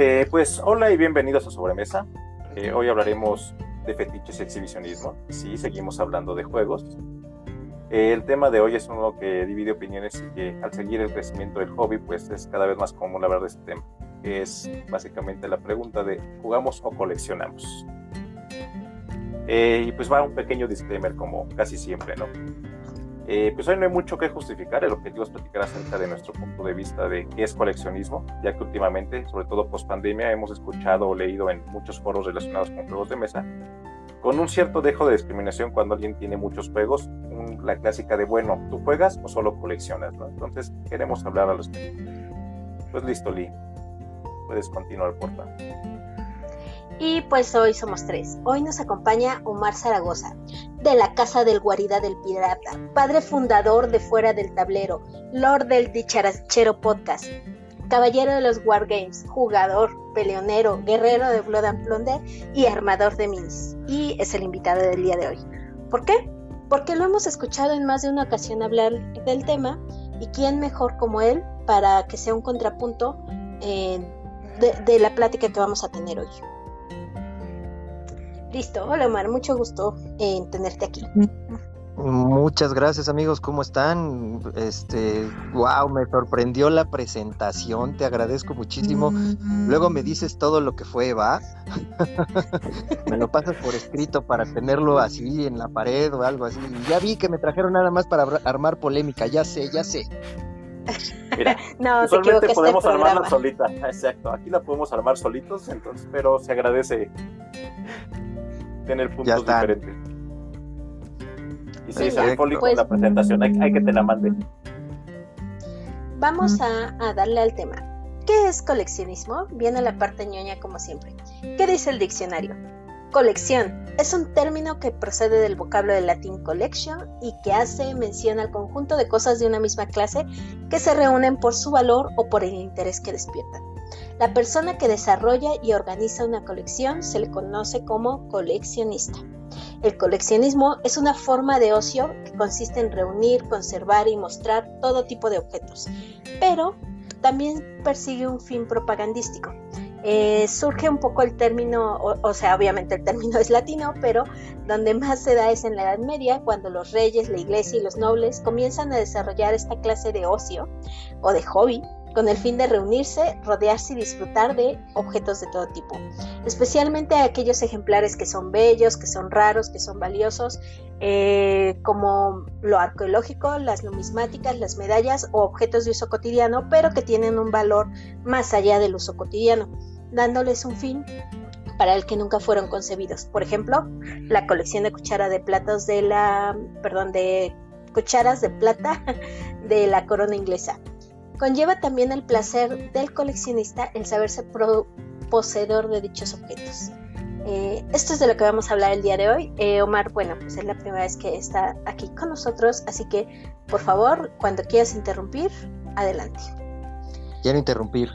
Eh, pues hola y bienvenidos a Sobremesa. Eh, hoy hablaremos de fetiches y exhibicionismo. Sí, seguimos hablando de juegos. Eh, el tema de hoy es uno que divide opiniones y que al seguir el crecimiento del hobby, pues es cada vez más común hablar de este tema. Es básicamente la pregunta de ¿jugamos o coleccionamos? y pues va un pequeño disclaimer como casi siempre, ¿no? Eh, pues hoy no hay mucho que justificar, el objetivo es platicar acerca de nuestro punto de vista de qué es coleccionismo, ya que últimamente, sobre todo post pandemia, hemos escuchado o leído en muchos foros relacionados con juegos de mesa, con un cierto dejo de discriminación cuando alguien tiene muchos juegos, la clásica de, bueno, ¿tú juegas o solo coleccionas? ¿no? Entonces queremos hablar a los Pues listo, Lee, puedes continuar, por favor. Y pues hoy somos tres. Hoy nos acompaña Omar Zaragoza, de la Casa del Guarida del Pirata, padre fundador de Fuera del Tablero, Lord del Dicharachero Podcast, caballero de los Wargames, jugador, peleonero, guerrero de Blood and Plunder y armador de minis. Y es el invitado del día de hoy. ¿Por qué? Porque lo hemos escuchado en más de una ocasión hablar del tema y quién mejor como él para que sea un contrapunto eh, de la plática que vamos a tener hoy. Listo, hola Omar, mucho gusto en tenerte aquí. Muchas gracias amigos, ¿cómo están? Este, wow, me sorprendió la presentación, te agradezco muchísimo. Luego me dices todo lo que fue, ¿va? me lo pasas por escrito para tenerlo así en la pared o algo así. Ya vi que me trajeron nada más para armar polémica, ya sé, ya sé. Mira, no, solamente podemos armarla solita, exacto. Aquí la podemos armar solitos, entonces, pero se agradece tener puntos diferentes. Y si sí, público pues, la presentación, hay, que te la mande. Vamos a, a darle al tema. ¿Qué es coleccionismo? Viene la parte ñoña como siempre. ¿Qué dice el diccionario? Colección es un término que procede del vocablo del latín collection y que hace mención al conjunto de cosas de una misma clase que se reúnen por su valor o por el interés que despiertan. La persona que desarrolla y organiza una colección se le conoce como coleccionista. El coleccionismo es una forma de ocio que consiste en reunir, conservar y mostrar todo tipo de objetos, pero también persigue un fin propagandístico. Eh, surge un poco el término, o, sea, obviamente el término es latino, pero donde más se da es en la Edad Media, cuando los reyes, la iglesia y los nobles comienzan a desarrollar esta clase de ocio o de hobby con el fin de reunirse, rodearse y disfrutar de objetos de todo tipo, especialmente aquellos ejemplares que son bellos, que son raros, que son valiosos, eh, como lo arqueológico, las numismáticas, las medallas o objetos de uso cotidiano, pero que tienen un valor más allá del uso cotidiano, dándoles un fin para el que nunca fueron concebidos. Por ejemplo, la colección de cucharas de platos de la, perdón, de cucharas de plata de la corona inglesa Conlleva también el placer del coleccionista el saberse poseedor de dichos objetos. Eh, esto es de lo que vamos a hablar el día de hoy. Eh, Omar, bueno, pues es la primera vez que está aquí con nosotros, así que por favor, cuando quieras interrumpir, adelante. Quiero interrumpir.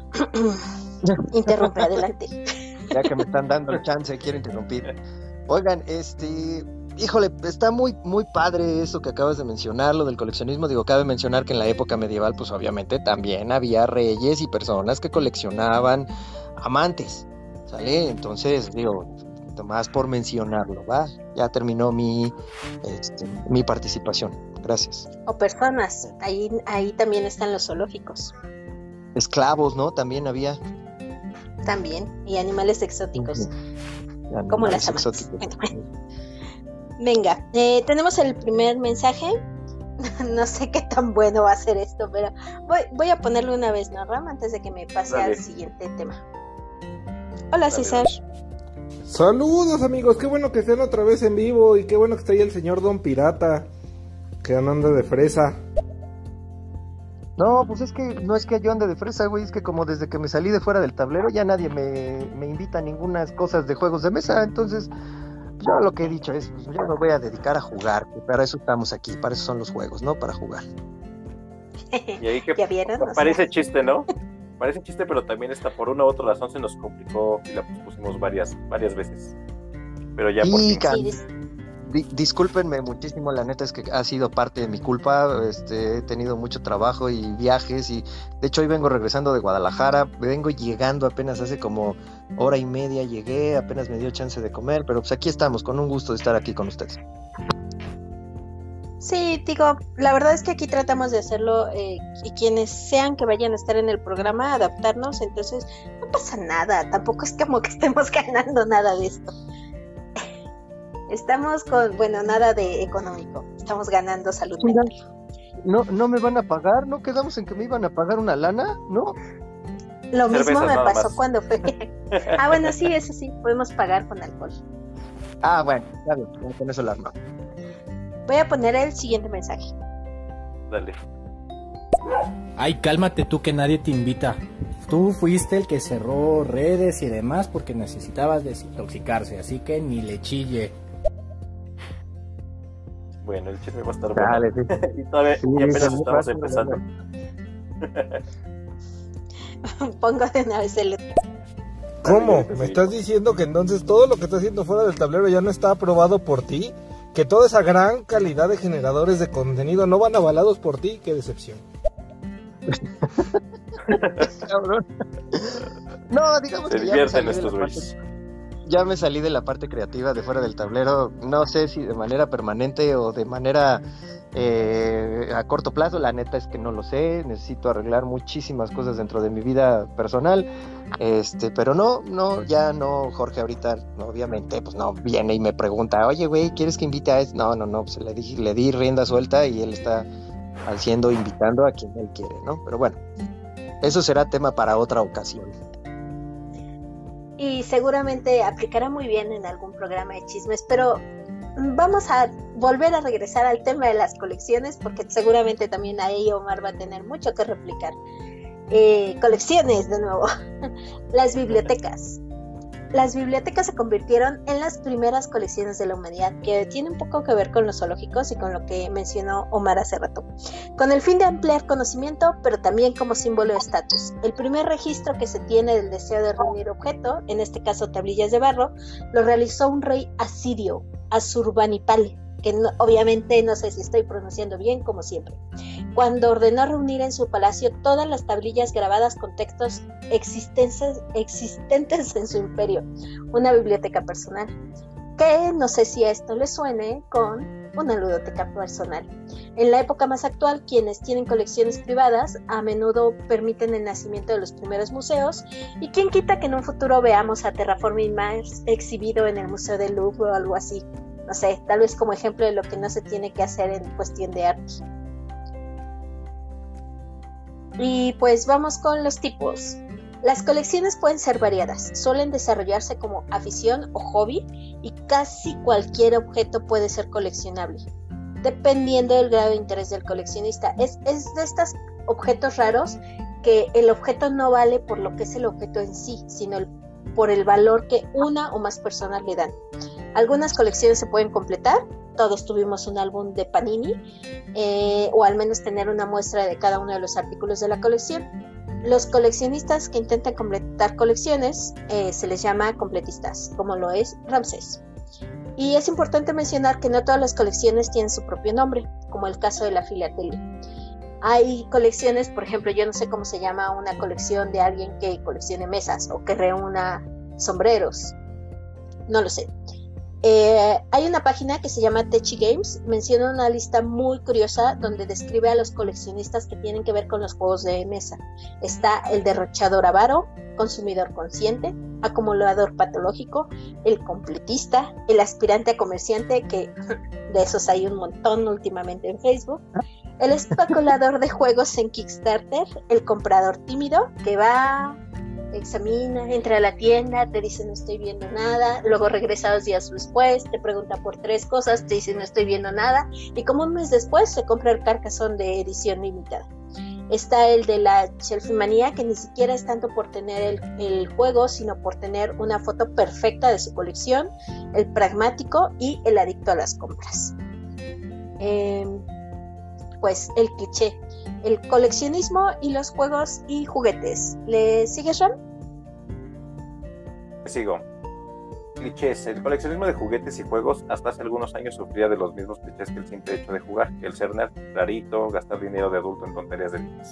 Interrumpe, adelante. Ya que me están dando el chance, quiero interrumpir. Oigan, este, híjole, está muy, muy padre eso que acabas de mencionar, lo del coleccionismo. Digo, cabe mencionar que en la época medieval, pues obviamente también había reyes y personas que coleccionaban amantes, ¿sale? Entonces, digo, más por mencionarlo, ¿va? Ya terminó mi, este, mi participación. Gracias. O personas, ahí, ahí también están los zoológicos. Esclavos, ¿no? También había. También, y animales exóticos. como las amantes. Venga, eh, tenemos el primer mensaje. no sé qué tan bueno va a ser esto, pero voy, a ponerlo una vez, ¿no, Ram? Antes de que me pase al siguiente tema. Hola, César. Saludos, amigos. Qué bueno que estén otra vez en vivo y qué bueno que está ahí el señor Don Pirata, que anda de fresa. No, pues es que no es que yo ande de fresa, güey, es que como desde que me salí de fuera del tablero ya nadie me, me invita a ninguna cosas de juegos de mesa, entonces yo lo que he dicho es, pues, yo me voy a dedicar a jugar, para eso estamos aquí, para eso son los juegos, ¿no? Para jugar. Y ahí que parece chiste, ¿no? Parece chiste, pero también está por una u otra razón se nos complicó y la pusimos varias, varias veces. Pero ya por fin. Discúlpenme muchísimo, la neta es que ha sido parte de mi culpa. Este, he tenido mucho trabajo y viajes y de hecho hoy vengo regresando de Guadalajara, vengo llegando apenas hace como hora y media llegué, apenas me dio chance de comer, pero pues aquí estamos, con un gusto de estar aquí con ustedes. Sí, digo, la verdad es que aquí tratamos de hacerlo eh, y quienes sean que vayan a estar en el programa, adaptarnos, entonces no pasa nada, tampoco es como que estemos ganando nada de esto. Estamos con, bueno, nada de económico, estamos ganando salud mental. No, no me van a pagar, ¿no quedamos en que me iban a pagar una lana? ¿No? Lo mismo me pasó cuando fue. ah, bueno, sí, eso sí, podemos pagar con alcohol. Ah, bueno, ya bien, con eso la arma. Voy a poner el siguiente mensaje. Dale. Ay, cálmate tú que nadie te invita. Tú fuiste el que cerró redes y demás porque necesitabas desintoxicarse, así que ni le chille. Bueno, el chisme va a estar Dale, bueno. y todavía y apenas estamos empezando. Pongo de una vez el... ¿Cómo? ¿Me estás diciendo que entonces todo lo que está haciendo fuera del tablero ya no está aprobado por ti? que toda esa gran calidad de generadores de contenido no van avalados por ti, qué decepción. no, digamos que ya me, ya me salí de la parte creativa de fuera del tablero, no sé si de manera permanente o de manera eh, a corto plazo, la neta es que no lo sé, necesito arreglar muchísimas cosas dentro de mi vida personal, este, pero no, no, ya no, Jorge ahorita, obviamente, pues no, viene y me pregunta, oye, güey, ¿quieres que invite a este? No, no, no, pues le di, le di rienda suelta y él está haciendo, invitando a quien él quiere, ¿no? Pero bueno, eso será tema para otra ocasión. Y seguramente aplicará muy bien en algún programa de chismes, pero vamos a volver a regresar al tema de las colecciones porque seguramente también ahí Omar va a tener mucho que replicar. Eh, colecciones de nuevo, las bibliotecas. Las bibliotecas se convirtieron en las primeras colecciones de la humanidad, que tiene un poco que ver con los zoológicos y con lo que mencionó Omar hace rato, con el fin de ampliar conocimiento, pero también como símbolo de estatus. El primer registro que se tiene del deseo de reunir objeto, en este caso tablillas de barro, lo realizó un rey asirio, Asurbanipal, que obviamente no sé si estoy pronunciando bien, como siempre, cuando ordenó reunir en su palacio todas las tablillas grabadas con textos existentes, en su imperio, una biblioteca personal, que no sé si a esto le suene con una ludoteca personal. En la época más actual, quienes tienen colecciones privadas a menudo permiten el nacimiento de los primeros museos y quien quita que en un futuro veamos a Terraforming Mars exhibido en el Museo del Louvre o algo así no sé, tal vez como ejemplo de lo que no se tiene que hacer en cuestión de arte. Y pues vamos con los tipos. Las colecciones pueden ser variadas, suelen desarrollarse como afición o hobby y casi cualquier objeto puede ser coleccionable, dependiendo del grado de interés del coleccionista. Es, es de estos objetos raros que el objeto no vale por lo que es el objeto en sí, sino por el valor que una o más personas le dan. Algunas colecciones se pueden completar, todos tuvimos un álbum de Panini, eh, o al menos tener una muestra de cada uno de los artículos de la colección. Los coleccionistas que intentan completar colecciones eh, se les llama completistas, como lo es Ramsés. Y es importante mencionar que no todas las colecciones tienen su propio nombre, como el caso de la filatelia. Hay colecciones, por ejemplo, yo no sé cómo se llama una colección de alguien que coleccione mesas o que reúna sombreros. No lo sé. Eh, hay una página que se llama Techi Games, menciona una lista muy curiosa donde describe a los coleccionistas que tienen que ver con los juegos de mesa. Está el derrochador avaro, consumidor consciente, acumulador patológico, el completista, el aspirante a comerciante, que de esos hay un montón últimamente en Facebook, el especulador de juegos en Kickstarter, el comprador tímido, que va examina, entra a la tienda, te dice no estoy viendo nada, luego regresa dos días después, te pregunta por tres cosas, te dice no estoy viendo nada, y como un mes después se compra el carcasón de edición limitada. Está el de la manía que ni siquiera es tanto por tener el, juego, sino por tener una foto perfecta de su colección, el pragmático y el adicto a las compras. Em, pues el cliché, el coleccionismo y los juegos y juguetes. ¿Le sigues, Ron? Sigo. clichés. El coleccionismo de juguetes y juegos hasta hace algunos años sufría de los mismos clichés que el simple hecho de jugar, el ser nerd, clarito, gastar dinero de adulto en tonterías de niños.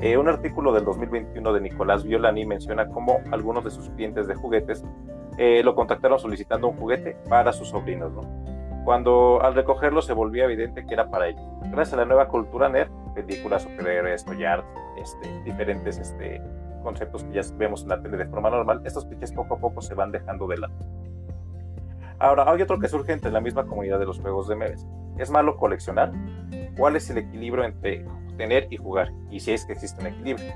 Eh, un artículo del 2021 de Nicolás Violani menciona cómo algunos de sus clientes de juguetes eh, lo contactaron solicitando un juguete para sus sobrinos. ¿no? Cuando al recogerlo se volvía evidente que era para ellos. Gracias a la nueva cultura nerd, películas, superhéroes, toy este, diferentes este, conceptos que ya vemos en la tele de forma normal, estos clichés poco a poco se van dejando de lado. Ahora, hay otro que surge entre la misma comunidad de los juegos de mesa. ¿Es malo coleccionar? ¿Cuál es el equilibrio entre tener y jugar? Y si es que existe un equilibrio.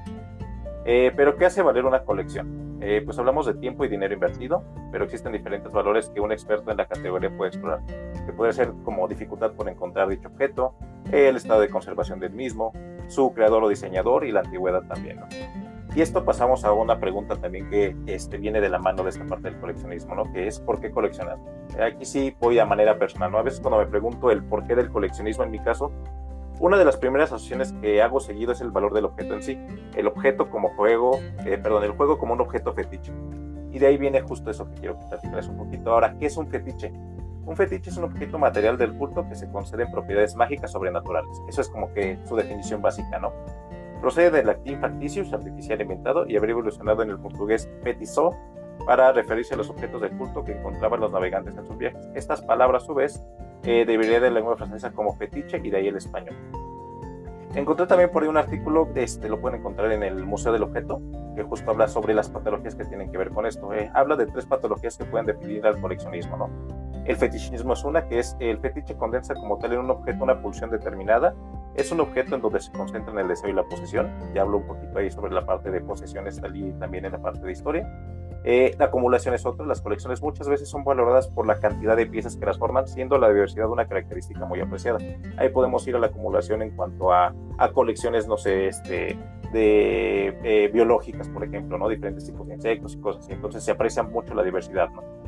Eh, pero ¿qué hace valer una colección? Eh, pues hablamos de tiempo y dinero invertido, pero existen diferentes valores que un experto en la categoría puede explorar, que puede ser como dificultad por encontrar dicho objeto, el estado de conservación del mismo, su creador o diseñador y la antigüedad también. Y esto pasamos a una pregunta también que este, viene de la mano de esta parte del coleccionismo, ¿no? Que es ¿por qué coleccionar? Aquí sí voy a manera personal, ¿no? A veces cuando me pregunto el por qué del coleccionismo en mi caso, una de las primeras asociaciones que hago seguido es el valor del objeto en sí. El objeto como juego, eh, perdón, el juego como un objeto fetiche. Y de ahí viene justo eso que quiero platicarles un poquito. Ahora, ¿qué es un fetiche? Un fetiche es un objeto material del culto que se concede en propiedades mágicas sobrenaturales. Eso es como que su definición básica, ¿no? Procede del latín facticius, artificial inventado, y habría evolucionado en el portugués petizó para referirse a los objetos de culto que encontraban los navegantes en sus viajes. Estas palabras, a su vez, eh, debería de la lengua francesa como fetiche y de ahí el español. Encontré también por ahí un artículo, este, lo pueden encontrar en el Museo del Objeto, que justo habla sobre las patologías que tienen que ver con esto. Eh. habla de tres patologías que pueden definir al coleccionismo, ¿no? El fetichismo es una, que es el fetiche condensa como tal en un objeto una pulsión determinada es un objeto en donde se concentran el deseo y la posesión. Ya hablo un poquito ahí sobre la parte de posesiones y también en la parte de historia. Eh, la acumulación es otra. Las colecciones muchas veces son valoradas por la cantidad de piezas que las forman, siendo la diversidad una característica muy apreciada. Ahí podemos ir a la acumulación en cuanto a, colecciones, no sé, este, de eh, biológicas, por ejemplo, ¿no? Diferentes tipos de insectos y cosas así. Entonces se aprecia mucho la diversidad, ¿no?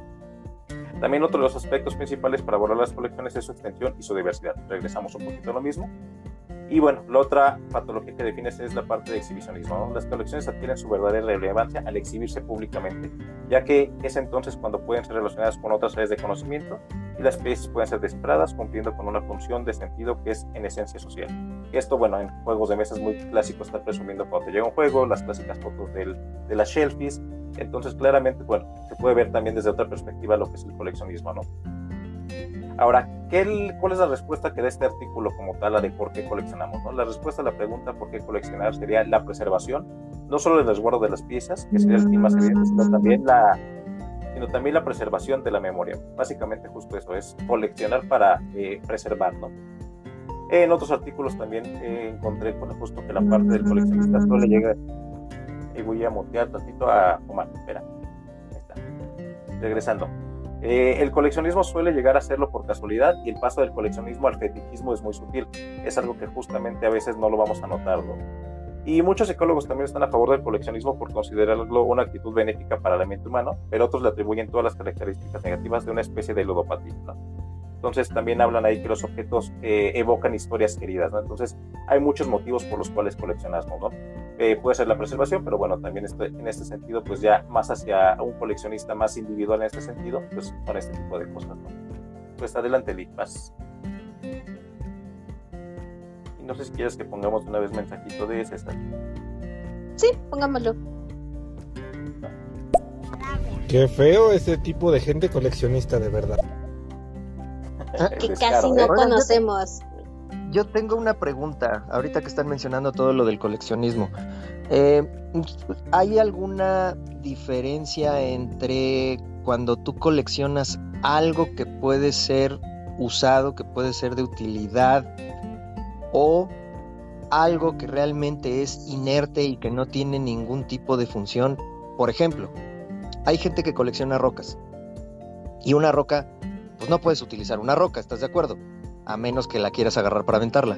También otro de los aspectos principales para valorar las colecciones es su extensión y su diversidad. Regresamos un poquito a lo mismo. Y bueno, la otra patología que defines es la parte de exhibicionismo. Las colecciones adquieren su verdadera relevancia al exhibirse públicamente, ya que es entonces cuando pueden ser relacionadas con otras áreas de conocimiento y las piezas pueden ser descifradas cumpliendo con una función de sentido que es en esencia social. Esto, bueno, en juegos de mesa es muy clásico estar presumiendo cuando te llega un juego, las clásicas fotos de las shelfies. Entonces, claramente, bueno, se puede ver también desde otra perspectiva lo que es el coleccionismo, ¿no? Ahora, ¿qué, ¿cuál es la respuesta que da este artículo como tal a de por qué coleccionamos? ¿no? La respuesta a la pregunta por qué coleccionar sería la preservación, no solo el resguardo de las piezas, que sería el más evidente, sino también la sino también la preservación de la memoria. Básicamente justo eso, es coleccionar para eh, preservar, ¿no? En otros artículos también eh, encontré bueno, justo que la parte del coleccionista solo le llega y voy a mutear tantito a Omar, espera, ahí está, regresando. Eh, el coleccionismo suele llegar a hacerlo por casualidad y el paso del coleccionismo al fetichismo es muy sutil. Es algo que justamente a veces no lo vamos a notar. Y muchos psicólogos también están a favor del coleccionismo por considerarlo una actitud benéfica para la mente humana, pero otros le atribuyen todas las características negativas de una especie de ludopatía. Entonces también hablan ahí que los objetos eh, evocan historias queridas, ¿no? Entonces hay muchos motivos por los cuales coleccionamos, ¿no? Eh, puede ser la preservación, pero bueno, también este, en este sentido, pues ya más hacia un coleccionista más individual en este sentido, pues para este tipo de cosas, ¿no? Pues adelante, Lick, Y no sé si quieres que pongamos una vez mensajito de César. Sí, pongámoslo. Qué feo ese tipo de gente coleccionista, de verdad. que casi no ¿eh? conocemos. Yo tengo una pregunta, ahorita que están mencionando todo lo del coleccionismo. Eh, ¿Hay alguna diferencia entre cuando tú coleccionas algo que puede ser usado, que puede ser de utilidad, o algo que realmente es inerte y que no tiene ningún tipo de función? Por ejemplo, hay gente que colecciona rocas y una roca pues no puedes utilizar una roca, ¿estás de acuerdo? A menos que la quieras agarrar para aventarla.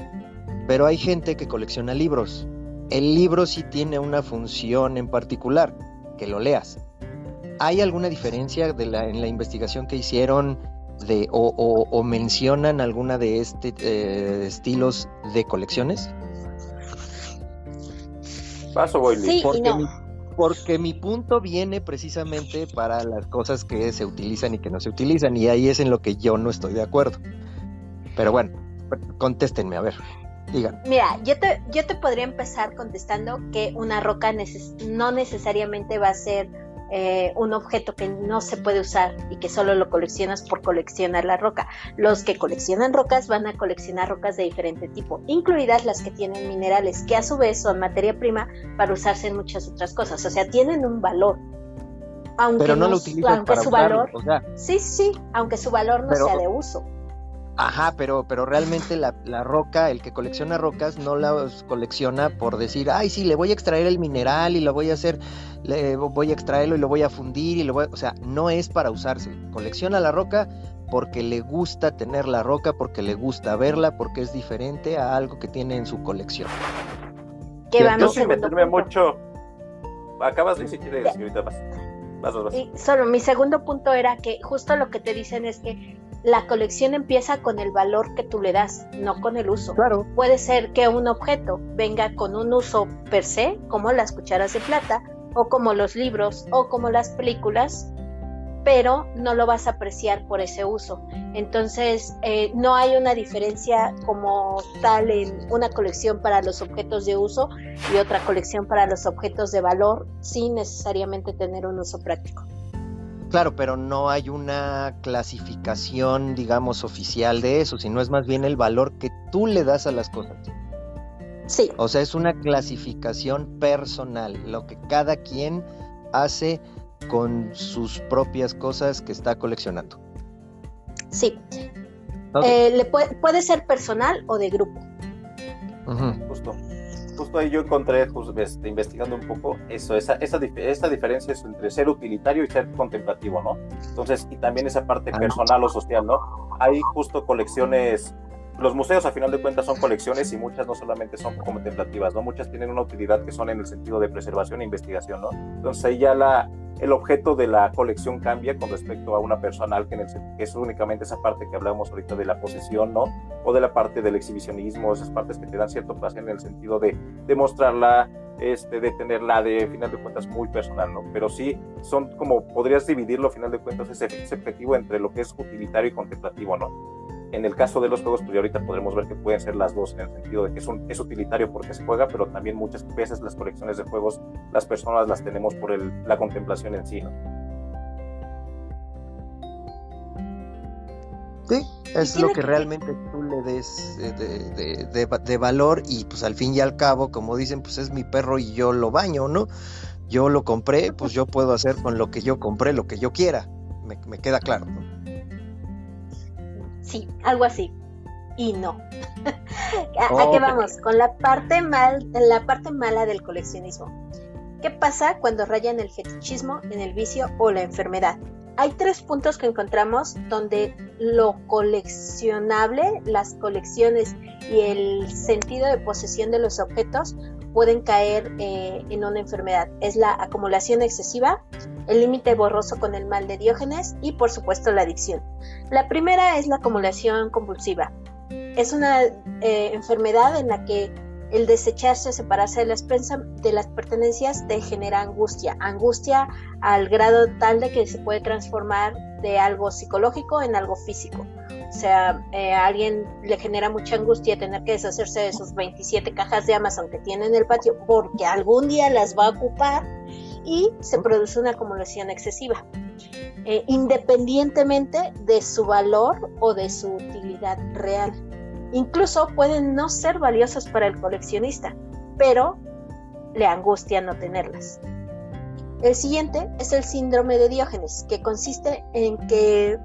Pero hay gente que colecciona libros. El libro sí tiene una función en particular, que lo leas. ¿Hay alguna diferencia de la, en la investigación que hicieron de, o, mencionan alguna de este eh, estilos de colecciones? Paso, voy Sí, porque, no. mi, porque mi punto viene precisamente para las cosas que se utilizan y que no se utilizan, y ahí es en lo que yo no estoy de acuerdo. Pero bueno, contéstenme, a ver, digan. Mira, yo te, yo te podría empezar contestando que una roca no necesariamente va a ser eh, un objeto que no se puede usar y que solo lo coleccionas por coleccionar la roca. Los que coleccionan rocas van a coleccionar rocas de diferente tipo, incluidas las que tienen minerales, que a su vez son materia prima para usarse en muchas otras cosas. O sea, tienen un valor. Aunque Pero no, lo utilizan para su valor, sí, sí, aunque su valor no sea de uso. Ajá, pero, pero realmente la, roca, el que colecciona rocas, no la colecciona por decir, ay, sí, le voy a extraer el mineral y lo voy a hacer, le voy a extraerlo y lo voy a fundir y lo voy a... O sea, no es para usarse. Colecciona la roca porque le gusta tener la roca, porque le gusta verla, porque es diferente a algo que tiene en su colección. Que Yo sin meterme mucho. Acabas de decir que ahorita vas. Vas, vas. Y solo mi segundo punto era que justo lo que te dicen es que la colección empieza con el valor que tú le das, no con el uso. Claro. Puede ser que un objeto venga con un uso per se, como las cucharas de plata, o como los libros, o como las películas, pero no lo vas a apreciar por ese uso. Entonces, eh, no hay una diferencia como tal en una colección para los objetos de uso y otra colección para los objetos de valor, sin necesariamente tener un uso práctico. Claro, pero no hay una clasificación, digamos, oficial de eso, sino es más bien el valor que tú le das a las cosas. Sí. O sea, es una clasificación personal, lo que cada quien hace con sus propias cosas que está coleccionando. Sí. Eh, le puede, puede, ser personal o de grupo. Justo justo ahí yo encontré, pues, este, investigando un poco, eso, esa, esa, esta diferencia es entre ser utilitario y ser contemplativo, ¿no? Entonces, y también esa parte ah, personal o social, ¿no? Hay justo colecciones, los museos a final de cuentas son colecciones y muchas no solamente son contemplativas, ¿no? Muchas tienen una utilidad que son en el sentido de preservación e investigación, ¿no? Entonces ahí ya la, el objeto de la colección cambia con respecto a una personal, que, en es únicamente esa parte que hablamos ahorita de la posesión, ¿no? O de la parte del exhibicionismo, esas partes que te dan cierto placer en el sentido de, de mostrarla, este, de tenerla de final de cuentas muy personal, ¿no? Pero sí, son como, podrías dividirlo, final de cuentas, ese, ese objetivo entre lo que es utilitario y contemplativo, ¿no? En el caso de los juegos, pues ahorita podremos ver que pueden ser las dos, en el sentido de que es, un, es utilitario porque se juega, pero también muchas veces las colecciones de juegos, las personas las tenemos por el, la contemplación en sí, ¿no? Sí, es lo que realmente tú le des de, de, de, valor y pues al fin y al cabo, como dicen, pues es mi perro y yo lo baño, ¿no? Yo lo compré, pues yo puedo hacer con lo que yo compré lo que yo quiera, me, me queda claro, ¿no? Sí, algo así. Y no. ¿A, qué vamos? Con la parte mal, la parte mala del coleccionismo. ¿Qué pasa cuando rayan el fetichismo en el vicio o la enfermedad? Hay tres puntos que encontramos donde lo coleccionable, las colecciones y el sentido de posesión de los objetos pueden caer eh, en una enfermedad. Es la acumulación excesiva, el límite borroso con el mal de Diógenes y por supuesto la adicción. La primera es la acumulación compulsiva. Es una eh, enfermedad en la que el desecharse, separarse de las, de las pertenencias te genera angustia, angustia al grado tal de que se puede transformar de algo psicológico en algo físico. O sea, eh, a alguien le genera mucha angustia tener que deshacerse de sus 27 cajas de Amazon que tiene en el patio porque algún día las va a ocupar y se produce una acumulación excesiva, eh, independientemente de su valor o de su utilidad real. Incluso pueden no ser valiosas para el coleccionista, pero le angustia no tenerlas. El siguiente es el síndrome de Diógenes, que consiste en que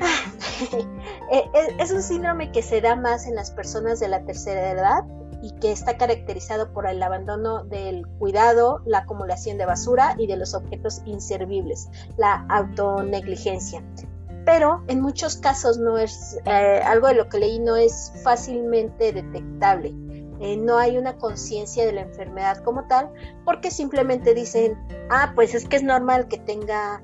es un síndrome que se da más en las personas de la tercera edad y que está caracterizado por el abandono del cuidado, la acumulación de basura y de los objetos inservibles, la autonegligencia pero en muchos casos no es eh, algo de lo que leí no es fácilmente detectable. Eh, no hay una conciencia de la enfermedad como tal, porque simplemente dicen, ah, pues es que es normal que tenga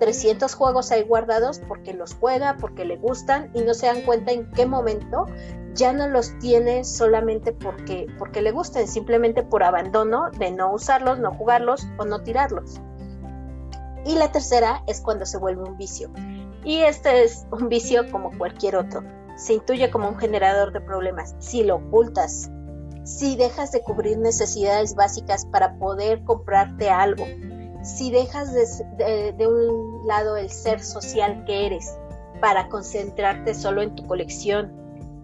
300 juegos ahí guardados porque los juega, porque le gustan y no se dan cuenta en qué momento ya no los tiene solamente porque, porque le gusten, simplemente por abandono de no usarlos, no jugarlos o no tirarlos. Y la tercera es cuando se vuelve un vicio. Y este es un vicio como cualquier otro. Se intuye como un generador de problemas. Si lo ocultas, si dejas de cubrir necesidades básicas para poder comprarte algo, si dejas de, un lado el ser social que eres para concentrarte solo en tu colección,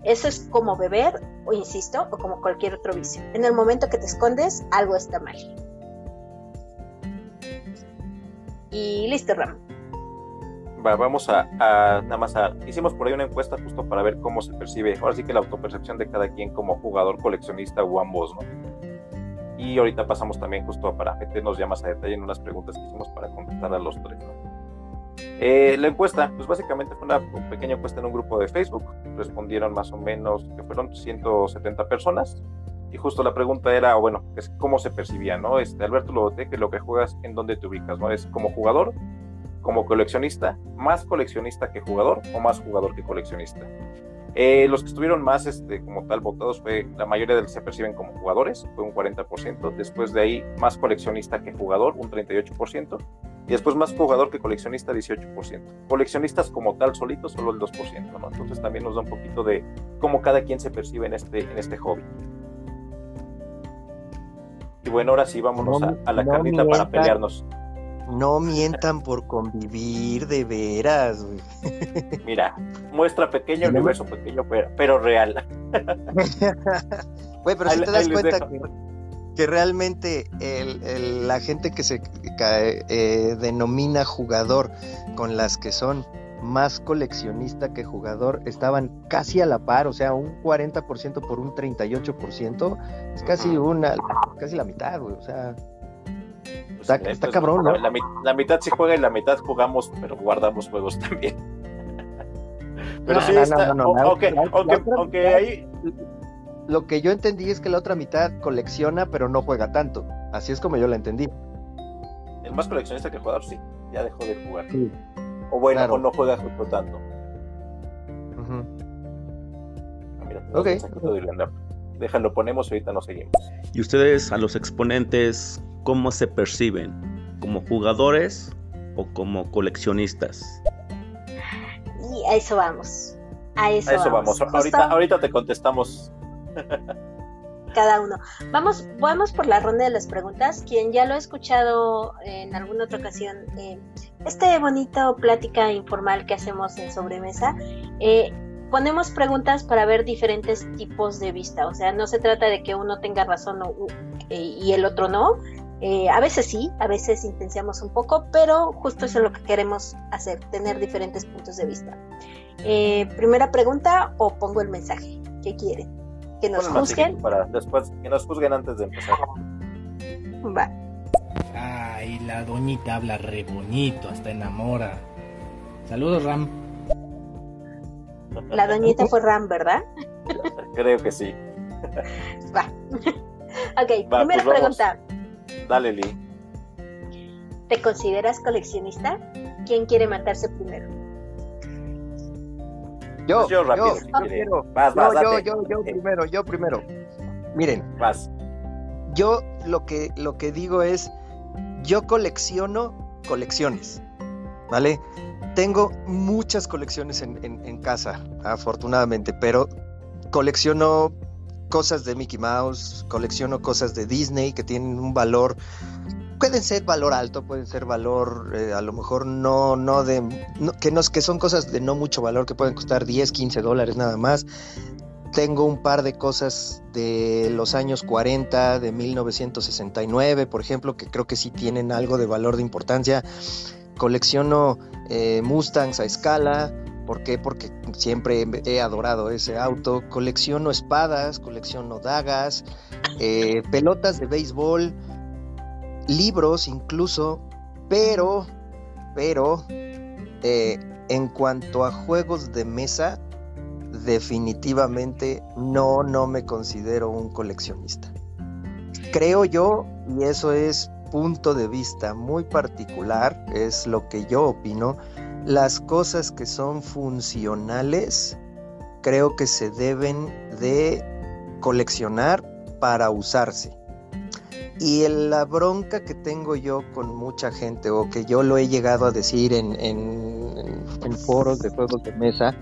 eso es como beber, o insisto, o como cualquier otro vicio. En el momento que te escondes, algo está mal. Y listo, Ram. vamos a, nada más a. Hicimos por ahí una encuesta justo para ver cómo se percibe, ahora sí que la autopercepción de cada quien como jugador, coleccionista o ambos, ¿no? Y ahorita pasamos también justo para meternos ya más a detalle en unas preguntas que hicimos para contestar a los tres. Eh, la encuesta, pues básicamente fue una pequeña encuesta en un grupo de Facebook. Respondieron más o menos que fueron 170 personas. Y justo la pregunta era, bueno, es cómo se percibía, ¿no? Este, Alberto Lobote, que lo que juegas, ¿en dónde te ubicas, ¿no? ¿Es como jugador, como coleccionista, más coleccionista que jugador o más jugador que coleccionista? Eh, los que estuvieron más este, como tal votados fue, la mayoría de los se perciben como jugadores, fue un 40%, después de ahí más coleccionista que jugador, un 38%, y después más jugador que coleccionista, 18%. Coleccionistas como tal solitos, solo el 2%, ¿no? Entonces también nos da un poquito de cómo cada quien se percibe en este, en este hobby. Y bueno, ahora sí, vámonos a, la carnita para pelearnos. No mientan por convivir, de veras, Mira, muestra pequeño, universo pequeño, pero, real. Güey, pero si te das cuenta que, realmente la gente que se eh, denomina jugador con las que son más coleccionista que jugador estaban casi a la par, o sea, un 40% por un 38%, es casi una, casi la mitad, güey, o sea, pues está, cabrón, ¿no? La, mitad sí juega y la mitad jugamos, pero guardamos juegos también. pero sí está, aunque, aunque ahí... Lo que yo entendí es que la otra mitad colecciona, pero no juega tanto, así es como yo la entendí. El más coleccionista que jugador, sí, ya dejó de jugar. Sí. O bueno, o no juega justo tanto. ah, Déjalo, ponemos y ahorita nos seguimos. ¿Y ustedes, a los exponentes, cómo se perciben? ¿Como jugadores o como coleccionistas? Y a eso vamos. A eso, vamos. Ahorita, ahorita te contestamos. cada uno. Vamos, vamos por la ronda de las preguntas. Quien ya lo ha escuchado en alguna otra ocasión, eh, este bonito plática informal que hacemos en sobremesa, eh, ponemos preguntas para ver diferentes tipos de vista. O sea, no se trata de que uno tenga razón eh, y el otro no. A veces sí, a veces intenciamos un poco, pero justo eso es lo que queremos hacer, tener diferentes puntos de vista. primera pregunta o pongo el mensaje. ¿Qué quieren? que nos juzguen. Para después, que nos juzguen antes de empezar. Va. Ay, la doñita habla re bonito, hasta enamora. Saludos, Ram. La doñita fue Ram, ¿verdad? Creo que sí. Va. ok, primera pues pregunta. Dale, Lee. ¿Te consideras coleccionista? ¿Quién quiere matarse primero? Yo, pues yo, rápido, yo, yo, yo, primero, yo primero. Miren, vas. Yo lo que, lo que digo es, yo colecciono colecciones, ¿vale? Tengo muchas colecciones en, en casa, afortunadamente, pero colecciono cosas de Mickey Mouse, colecciono cosas de Disney que tienen un valor pueden ser valor alto, pueden ser valor eh, a lo mejor no, no de, que, no, que son cosas de no mucho valor, que pueden costar 10, 15 dólares nada más. Tengo un par de cosas de los años 40, de 1969, por ejemplo, que creo que sí tienen algo de valor de importancia. Colecciono eh, Mustangs a escala, ¿Por qué? Porque siempre he adorado ese auto. Colecciono espadas, colecciono dagas, eh, pelotas de béisbol, libros incluso, pero, pero, eh, en cuanto a juegos de mesa, definitivamente no, no me considero un coleccionista. Creo yo, y eso es punto de vista muy particular, es lo que yo opino, las cosas que son funcionales, creo que se deben de coleccionar para usarse. Y la bronca que tengo yo con mucha gente, o que yo lo he llegado a decir en, en, foros de juegos de mesa,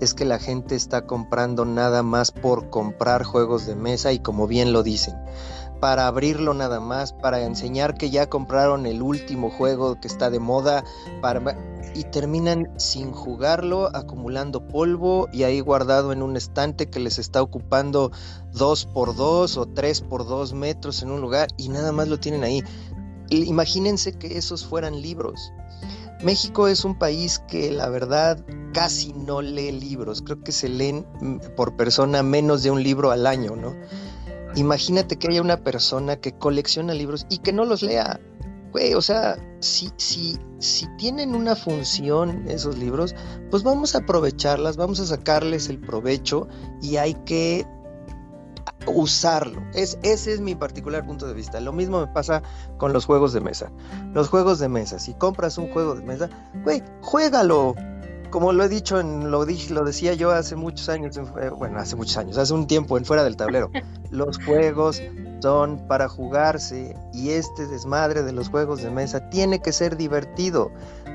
es que la gente está comprando nada más por comprar juegos de mesa y como bien lo dicen, para abrirlo nada más, para enseñar que ya compraron el último juego que está de moda, para y terminan sin jugarlo, acumulando polvo y ahí guardado en un estante que les está ocupando dos por dos o tres por dos metros en un lugar y nada más lo tienen ahí. Imagínense que esos fueran libros. México es un país que la verdad casi no lee libros, creo que se leen mm, por persona menos de un libro al año, ¿no? Imagínate que haya una persona que colecciona libros y que no los lea güey, o sea, si, si, si tienen una función esos libros, pues vamos a aprovecharlas, vamos a sacarles el provecho y hay que usarlo. Es, ese es mi particular punto de vista. Lo mismo me pasa con los juegos de mesa. Los juegos de mesa, si compras un juego de mesa, güey, juégalo. Como lo he dicho, en, lo, dije, lo decía yo hace muchos años, eh, bueno, hace muchos años, hace un tiempo en fuera del tablero. Los juegos son para jugarse y este desmadre de los juegos de mesa tiene que ser divertido.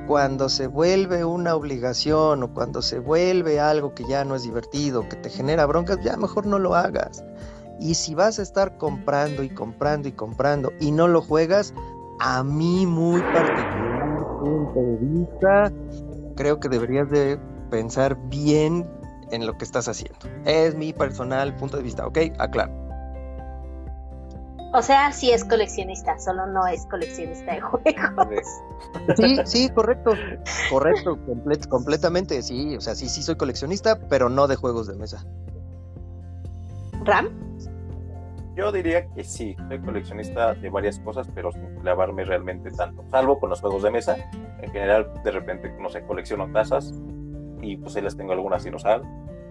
Cuando se vuelve una obligación o cuando se vuelve algo que ya no es divertido, que te genera broncas, ya mejor no lo hagas. Y si vas a estar comprando y comprando y comprando y no lo juegas, a mí muy particular punto de vista, creo que deberías de pensar bien en lo que estás haciendo. Es mi personal punto de vista, ¿ok? Aclaro. O sea, sí es coleccionista, solo no es coleccionista de juegos. Sí, sí, correcto. Correcto, completamente, sí. O sea, sí, sí soy coleccionista, pero no de juegos de mesa. ¿Ram? Yo diría que sí, soy coleccionista de varias cosas, pero sin clavarme realmente tanto. Salvo con los juegos de mesa. En general, de repente, no sé, colecciono tazas y pues ahí las tengo algunas sin usar.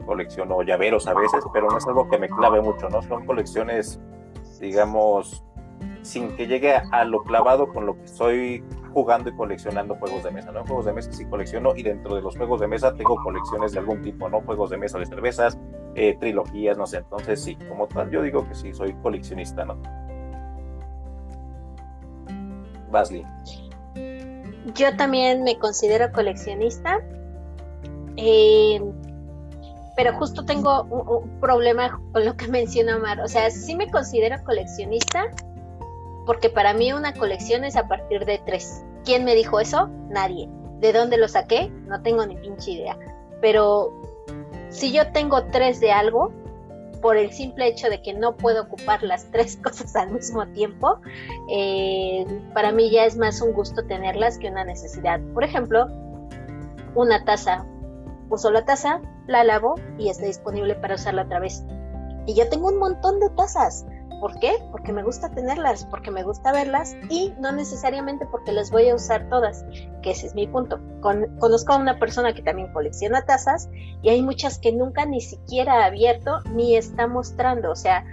Colecciono llaveros a veces, pero no es algo que me clave mucho, ¿no? Son colecciones digamos, sin que llegue a lo clavado con lo que estoy jugando y coleccionando juegos de mesa, ¿no? Juegos de mesa sí colecciono y dentro de los juegos de mesa tengo colecciones de algún tipo, ¿no? Juegos de mesa de cervezas, eh, trilogías, no sé, entonces sí, como tal, yo digo que sí, soy coleccionista, ¿no? Basley. Yo también me considero coleccionista. Eh, pero justo tengo un, problema con lo que menciona Omar. O sea, sí me considero coleccionista, porque para mí una colección es a partir de tres. ¿Quién me dijo eso? Nadie. ¿De dónde lo saqué? No tengo ni pinche idea. Pero si yo tengo tres de algo, por el simple hecho de que no puedo ocupar las tres cosas al mismo tiempo, eh, para mí ya es más un gusto tenerlas que una necesidad. Por ejemplo, una taza. Uso la taza, la lavo y está disponible para usarla otra vez. Y yo tengo un montón de tazas. ¿Por qué? Porque me gusta tenerlas, porque me gusta verlas y no necesariamente porque las voy a usar todas, que ese es mi punto. conozco a una persona que también colecciona tazas y hay muchas que nunca ni siquiera ha abierto ni está mostrando, o sea,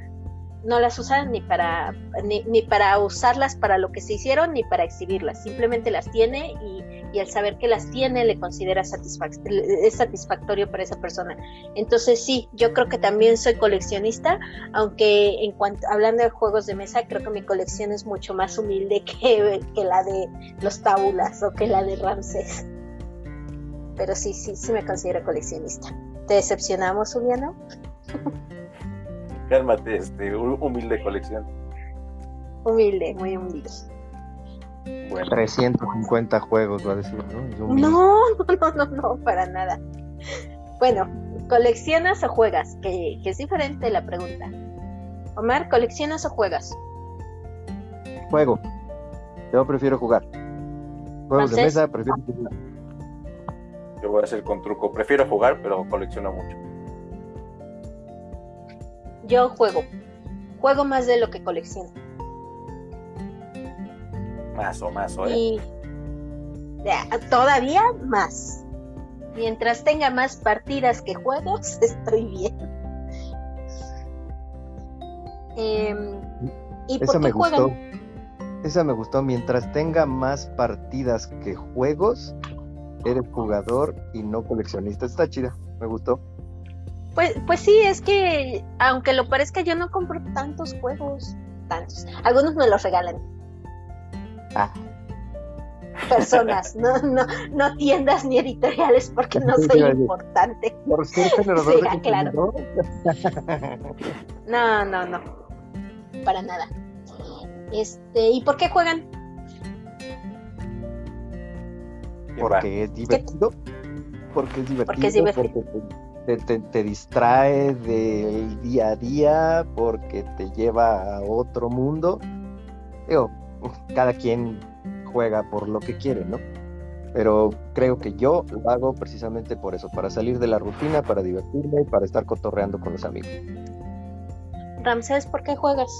no las usan ni para ni, ni para usarlas para lo que se hicieron ni para exhibirlas, simplemente las tiene y y al saber que las tiene le considera es satisfactorio para esa persona. Entonces sí, yo creo que también soy coleccionista, aunque en cuanto hablando de juegos de mesa, creo que mi colección es mucho más humilde que, que la de los tabulas o que la de Ramses. Pero sí, sí, sí me considero coleccionista. ¿Te decepcionamos, Juliano? Cálmate, este, humilde colección. Humilde, muy humilde. 350 juegos, va a decir, ¿no? No, no, no, no, para nada. Bueno, ¿coleccionas o juegas? Que, es diferente la pregunta. Omar, ¿coleccionas o juegas? Juego. Yo prefiero jugar. Juegos de mesa, prefiero jugar. Yo voy a hacer con truco. Prefiero jugar, pero colecciono mucho. Yo juego. Juego más de lo que colecciono. Más o más, ¿eh? Y todavía más. Mientras tenga más partidas que juegos, estoy bien. Em, ¿y Esa me gustó. Esa me gustó. Mientras tenga más partidas que juegos, eres jugador y no coleccionista. Está chida, me gustó. Pues, pues sí, es que aunque lo parezca, yo no compro tantos juegos, tantos. Algunos me los regalan. Ah, Personas, no, no, no tiendas ni editoriales porque no soy importante. por ser generador Sí, de claro. No, no, no. Para nada. Este, ¿y por qué juegan? Porque es divertido. Porque es divertido. Porque es divertido. porque te, te- te distrae del día a día, porque te lleva a otro mundo. Digo, cada quien juega por lo que quiere, ¿no? Pero creo que yo lo hago precisamente por eso, para salir de la rutina, para divertirme y para estar cotorreando con los amigos. Ramsés, ¿por qué juegas?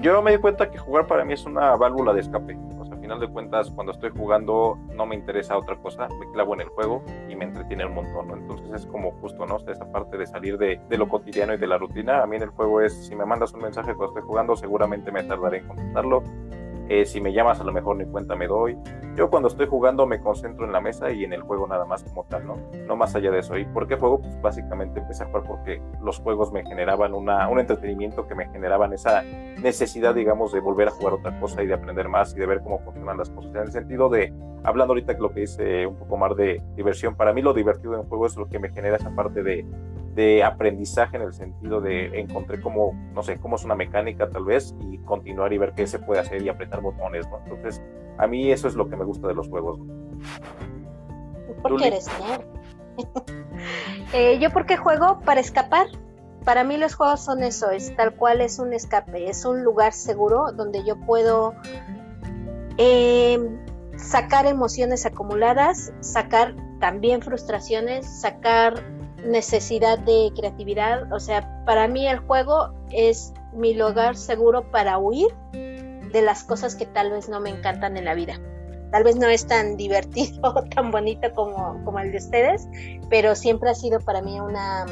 Yo me di cuenta que jugar para mí es una válvula de escape. O sea, final de cuentas, cuando estoy jugando no me interesa otra cosa, me clavo en el juego y me entretiene un montón. Entonces es como justo, ¿no? Esa parte de salir de, de lo cotidiano y de la rutina. A mí en el juego es, si me mandas un mensaje cuando estoy jugando, seguramente me tardaré en contestarlo. Eh, si me llamas, a lo mejor ni cuenta me doy. Yo cuando estoy jugando me concentro en la mesa y en el juego nada más como tal, ¿no? No más allá de eso. ¿Y por qué juego? Pues básicamente empecé a jugar porque los juegos me generaban una, un entretenimiento que me generaban esa necesidad, digamos, de volver a jugar otra cosa y de aprender más y de ver cómo funcionan las cosas. En el sentido de, hablando ahorita que lo que dice un poco más de diversión, para mí lo divertido en un juego es lo que me genera esa parte de, de aprendizaje en el sentido de encontré cómo, no sé, cómo es una mecánica tal vez y continuar y ver qué se puede hacer y apretar botones, ¿no? Entonces, a mí eso es lo que me gusta de los juegos. ¿Por qué eres nerd? Eh, yo porque juego para escapar. Para mí los juegos son eso, es tal cual es un escape, es un lugar seguro donde yo puedo eh, sacar emociones acumuladas, sacar también frustraciones, sacar necesidad de creatividad. O sea, para mí el juego es mi lugar seguro para huir de las cosas que tal vez no me encantan en la vida tal vez no es tan divertido o tan bonito como, como el de ustedes, pero siempre ha sido para mí una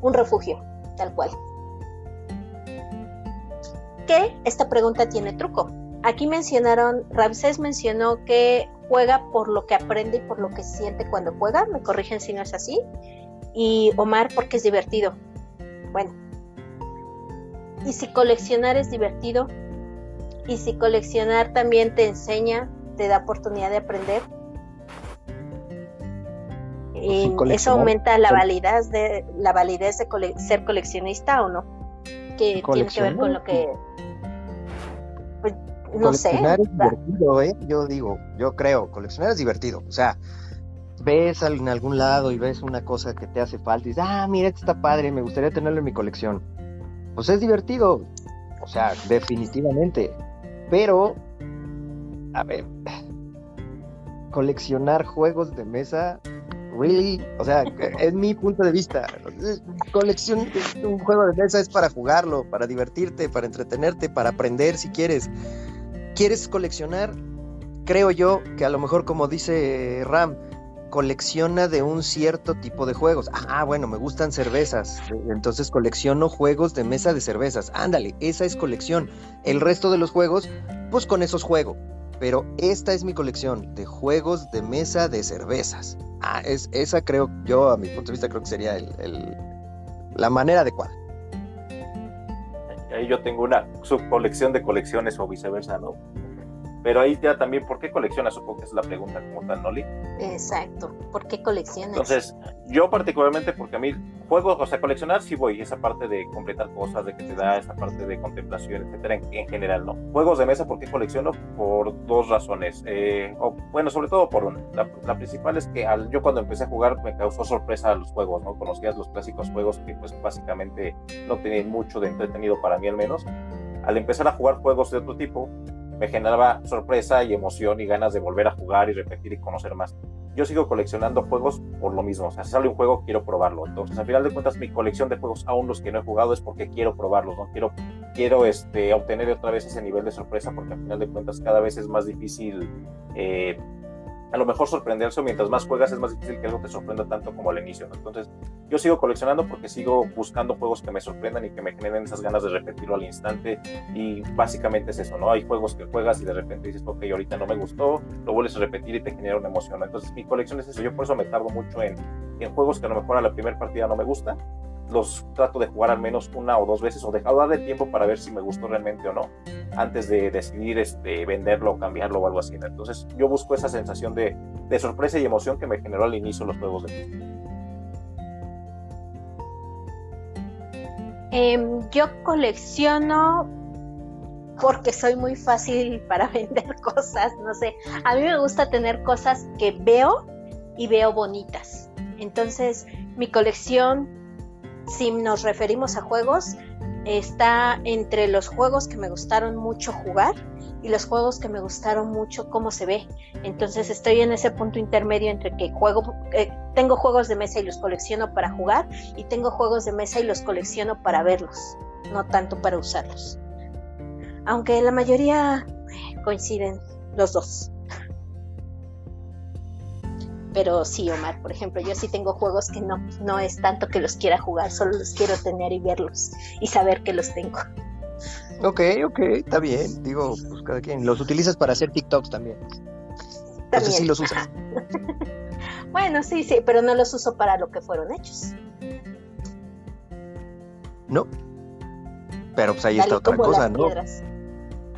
un refugio, tal cual. Que esta pregunta tiene truco. Aquí mencionaron, Ramsés mencionó que juega por lo que aprende y por lo que siente cuando juega, me corrigen si no es así, y Omar porque es divertido. Bueno, y si coleccionar es divertido, y si coleccionar también te enseña, te da oportunidad de aprender. si Eh, ¿Eso aumenta la validez de la validez de cole- ser coleccionista o no? Que tiene que ver con lo que pues, no sé. coleccionar es divertido, ¿eh? Yo digo, yo creo, coleccionar es divertido. O sea, ves en algún lado y ves una cosa que te hace falta y dices, ah, mira, esto está padre, me gustaría tenerlo en mi colección. Pues es divertido. O sea, definitivamente. Pero, a ver, coleccionar juegos de mesa, really, o sea, es mi punto de vista. Colección, un juego de mesa es para jugarlo, para divertirte, para entretenerte, para aprender si quieres. ¿Quieres coleccionar? Creo yo que a lo mejor como dice Ram, colecciona de un cierto tipo de juegos. Ah, bueno, me gustan cervezas, entonces colecciono juegos de mesa de cervezas. Ándale, esa es colección. El resto de los juegos, pues con esos juego. Pero esta es mi colección de juegos de mesa de cervezas. Ah, es, esa creo yo, a mi punto de vista, creo que sería la manera adecuada. Ahí yo tengo una subcolección de colecciones o viceversa, ¿no? Pero ahí ya también, ¿por qué coleccionas? Supongo que es la pregunta como tal, ¿no, Lee? Exacto. ¿Por qué coleccionas? Entonces, yo particularmente porque a mí juegos, o sea, coleccionar sí voy, esa parte de completar cosas, de que te da esa parte de contemplación, etcétera, en, en general, ¿no? Juegos de mesa, ¿por qué colecciono? Por dos razones. Eh, o, bueno, sobre todo por una. La, la principal es que al, yo cuando empecé a jugar me causó sorpresa los juegos, ¿no? Conocías los clásicos juegos que pues básicamente no tenían mucho de entretenido para mí al menos. Al empezar a jugar juegos de otro tipo, me generaba sorpresa y emoción y ganas de volver a jugar y repetir y conocer más yo sigo coleccionando juegos por lo mismo. O sea, si sale un juego, quiero probarlo. Entonces, al final de cuentas, mi colección de juegos, aún los que no he jugado, es porque quiero probarlos, ¿no? Quiero, quiero este, obtener otra vez ese nivel de sorpresa, porque al final de cuentas, cada vez es más difícil eh, a lo mejor sorprenderse, mientras más juegas es más difícil que algo te sorprenda tanto como al inicio. Entonces, yo sigo coleccionando porque sigo buscando juegos que me sorprendan y que me generen esas ganas de repetirlo al instante. Y básicamente es eso, ¿no? Hay juegos que juegas y de repente dices, ok, ahorita no me gustó, lo vuelves a repetir y te genera una emoción. Entonces, mi colección es eso. Yo por eso me tardo mucho en, en juegos que a lo mejor a la primera partida no me gustan los trato de jugar al menos una o dos veces o dejar de tiempo para ver si me gustó realmente o no antes de decidir este, venderlo cambiarlo o algo así. Entonces yo busco esa sensación de, de sorpresa y emoción que me generó al inicio los juegos de eh, yo colecciono porque soy muy fácil para vender cosas, no sé. A mí me gusta tener cosas que veo y veo bonitas. Entonces, mi colección si nos referimos a juegos, está entre los juegos que me gustaron mucho jugar y los juegos que me gustaron mucho cómo se ve. Entonces estoy en ese punto intermedio entre que juego, eh, tengo juegos de mesa y los colecciono para jugar y tengo juegos de mesa y los colecciono para verlos, no tanto para usarlos. Aunque la mayoría coinciden los dos. Pero sí, Omar, por ejemplo, yo sí tengo juegos que no, no es tanto que los quiera jugar, solo los quiero tener y verlos y saber que los tengo. Ok, ok, está bien. Digo, pues cada quien. Los utilizas para hacer TikToks también. Entonces sí los usas. bueno, sí, sí, pero no los uso para lo que fueron hechos. No. Pero pues ahí está otra cosa, ¿no?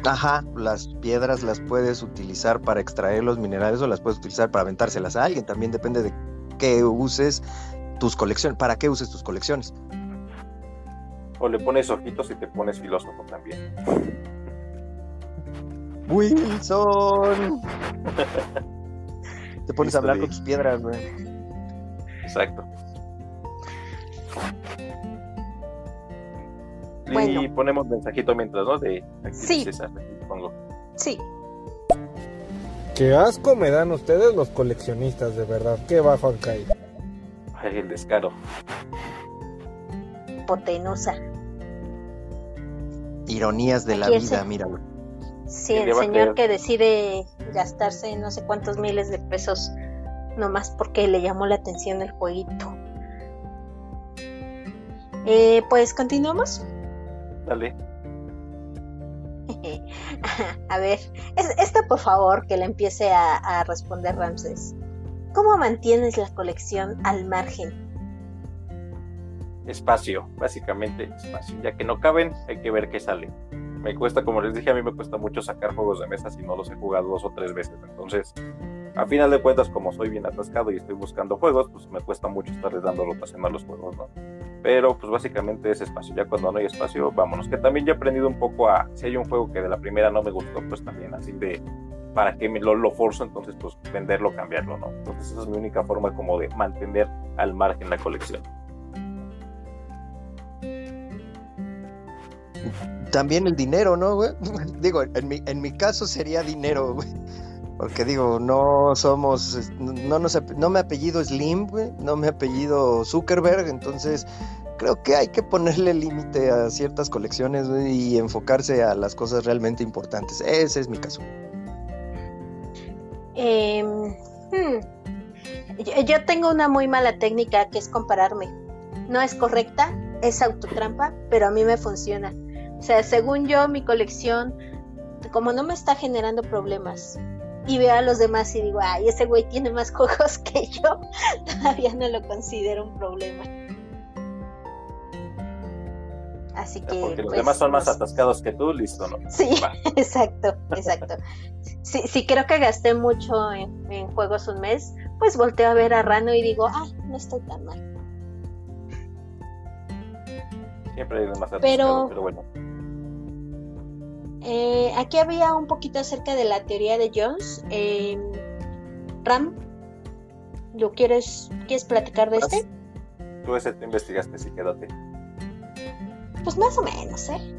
Ajá, las piedras las puedes utilizar para extraer los minerales o las puedes utilizar para aventárselas a alguien. También depende de qué uses tus colecciones, para qué uses tus colecciones. O le pones ojitos y te pones filósofo también. Wilson. te pones a hablar con tus piedras, güey. Exacto. Y ponemos mensajito mientras, ¿no? De sí. Sí. Qué asco me dan ustedes los coleccionistas, de verdad. Qué bajo han caído. Ay, el descaro. Potenosa. Ironías de la vida, míralo. Sí, el señor que decide gastarse no sé cuántos miles de pesos nomás porque le llamó la atención el jueguito. Eh, pues continuamos. Dale. a ver, esta por favor que le empiece a, responder Ramses. ¿Cómo mantienes la colección al margen? Espacio, básicamente espacio. Ya que no caben, hay que ver qué sale. Me cuesta, como les dije, a mí me cuesta mucho sacar juegos de mesa si no los he jugado dos o tres veces. Entonces, a final de cuentas, como soy bien atascado y estoy buscando juegos, pues me cuesta mucho estarles dando rotación a los juegos, ¿no? Pero pues básicamente es espacio, ya cuando no hay espacio, vámonos. Que también ya he aprendido un poco a, si hay un juego que de la primera no me gustó, pues también así de, para que me lo, lo forzo, entonces pues venderlo, cambiarlo, ¿no? Entonces esa es mi única forma como de mantener al margen la colección. También el dinero, ¿no, güey? Digo, en mi, en mi caso sería dinero, güey porque digo, no somos, no, no, no me apellido Slim, no me apellido Zuckerberg, entonces creo que hay que ponerle límite a ciertas colecciones y enfocarse a las cosas realmente importantes. Ese es mi caso. Em, hmm, yo tengo una muy mala técnica que es compararme. No es correcta, es autotrampa, pero a mí me funciona. O sea, según yo, mi colección, como no me está generando problemas, y veo a los demás y digo, ay, ese güey tiene más juegos que yo, todavía no lo considero un problema. Así que. Porque los pues, demás son más atascados que tú, listo, ¿no? Sí, exacto, exacto. si, creo que gasté mucho en, juegos un mes, pues volteo a ver a Rano y digo, ah, no estoy tan mal. Siempre hay más atascado, pero bueno. Eh, aquí había un poquito acerca de la teoría de Jones. Eh, Ram, ¿lo quieres, quieres platicar de este? Tú ese te investigaste, sí, quédate. Pues más o menos, ¿eh?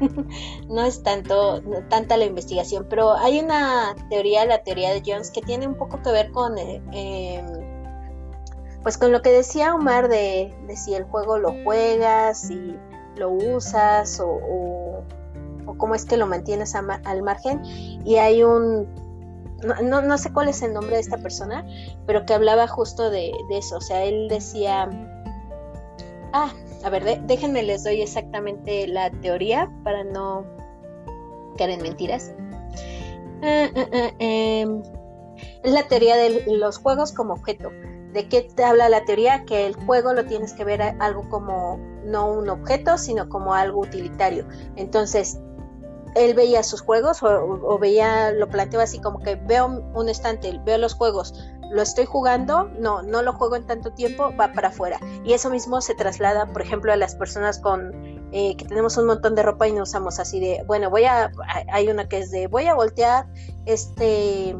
no es tanto tanta la investigación, pero hay una teoría, la teoría de Jones, que tiene un poco que ver con eh, em, pues con lo que decía Omar de, si el juego lo juegas, si lo usas o o cómo es que lo mantienes al margen. Y hay un, no, no, sé cuál es el nombre de esta persona, pero que hablaba justo de, eso. O sea, él decía, ah, a ver, déjenme les doy exactamente la teoría para no caer en mentiras. Ah, ah, ah, em, es la teoría de los juegos como objeto. ¿De qué te habla la teoría? Que el juego lo tienes que ver algo como no un objeto, sino como algo utilitario. Entonces, él veía sus juegos o, veía, lo planteaba así como que veo un estante, veo los juegos, lo estoy jugando, no, no lo juego en tanto tiempo, va para afuera. Y eso mismo se traslada, por ejemplo, a las personas con eh, que tenemos un montón de ropa y no usamos así de, bueno, voy a, hay una que es de, voy a voltear este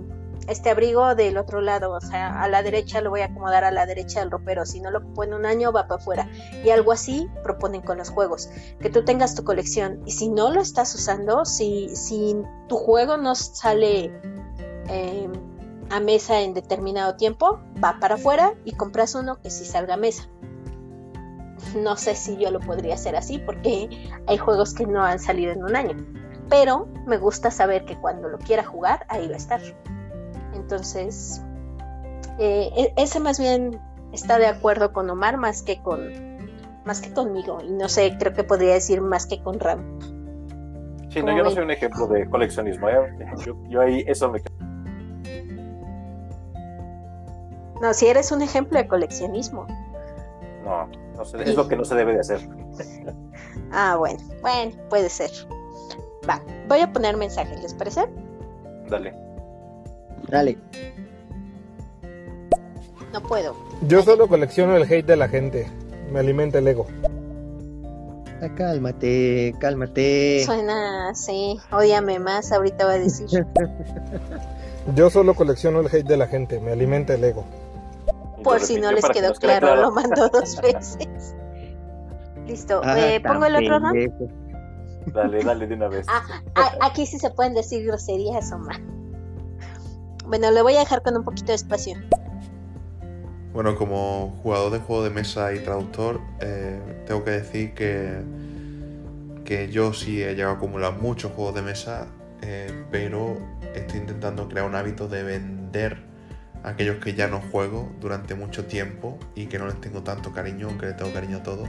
este abrigo del otro lado, o sea, a la derecha lo voy a acomodar a la derecha del ropero, si no lo pone un año va para afuera. Y algo así proponen con los juegos, que tú tengas tu colección y si no lo estás usando, si, si tu juego no sale em, a mesa en determinado tiempo, va para afuera y compras uno que sí salga a mesa. No sé si yo lo podría hacer así porque hay juegos que no han salido en un año, pero me gusta saber que cuando lo quiera jugar, ahí va a estar. Entonces, eh, e-, ese más bien está de acuerdo con Omar más que con más que conmigo y no sé, creo que podría decir más que con Ram. Sí, no, yo no soy un ejemplo de coleccionismo. ¿eh? Yo, ahí eso me. No, si eres un ejemplo de coleccionismo. No, es lo que no se debe de hacer. ah, bueno, bueno, puede ser. Va, voy a poner mensajes, ¿les parece? Dale. Dale. No puedo. Yo solo colecciono el hate de la gente. Me alimenta el ego. Ah, cálmate, cálmate. Suena así. Odiame más, ahorita va a decir. Yo solo colecciono el hate de la gente. Me alimenta el ego. Por si no les quedó claro, lo mando dos veces. Listo. Ah, eh, ¿Pongo el otro, no? Dale, dale de una vez. Ah, ah, aquí sí se pueden decir groserías o más. Bueno, le voy a dejar con un poquito de espacio. Bueno, como jugador de juego de mesa y traductor, eh, tengo que decir que, que yo sí he llegado a acumular muchos juegos de mesa, eh, pero estoy intentando crear un hábito de vender aquellos que ya no juego durante mucho tiempo y que no les tengo tanto cariño, aunque les tengo cariño a todos,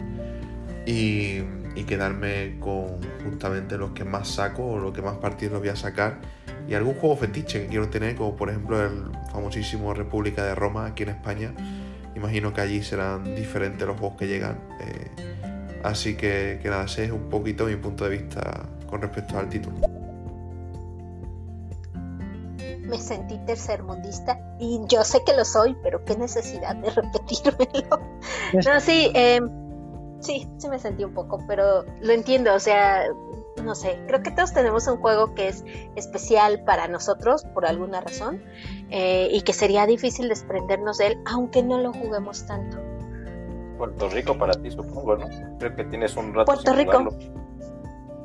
y, y quedarme con justamente los que más saco o los que más partidos voy a sacar y algún juego fetiche que quiero tener, como por ejemplo el famosísimo República de Roma aquí en España. Imagino que allí serán diferentes los juegos que llegan. Eh, así que, que nada, ese es un poquito mi punto de vista con respecto al título. Me sentí tercermundista y yo sé que lo soy, pero qué necesidad de repetírmelo. No, sí, eh, sí, sí me sentí un poco, pero lo entiendo, o sea, no sé, creo que todos tenemos un juego que es especial para nosotros por alguna razón eh, y que sería difícil desprendernos de él aunque no lo juguemos tanto. Puerto Rico para ti supongo, ¿no? Creo que tienes un rato. Puerto Rico.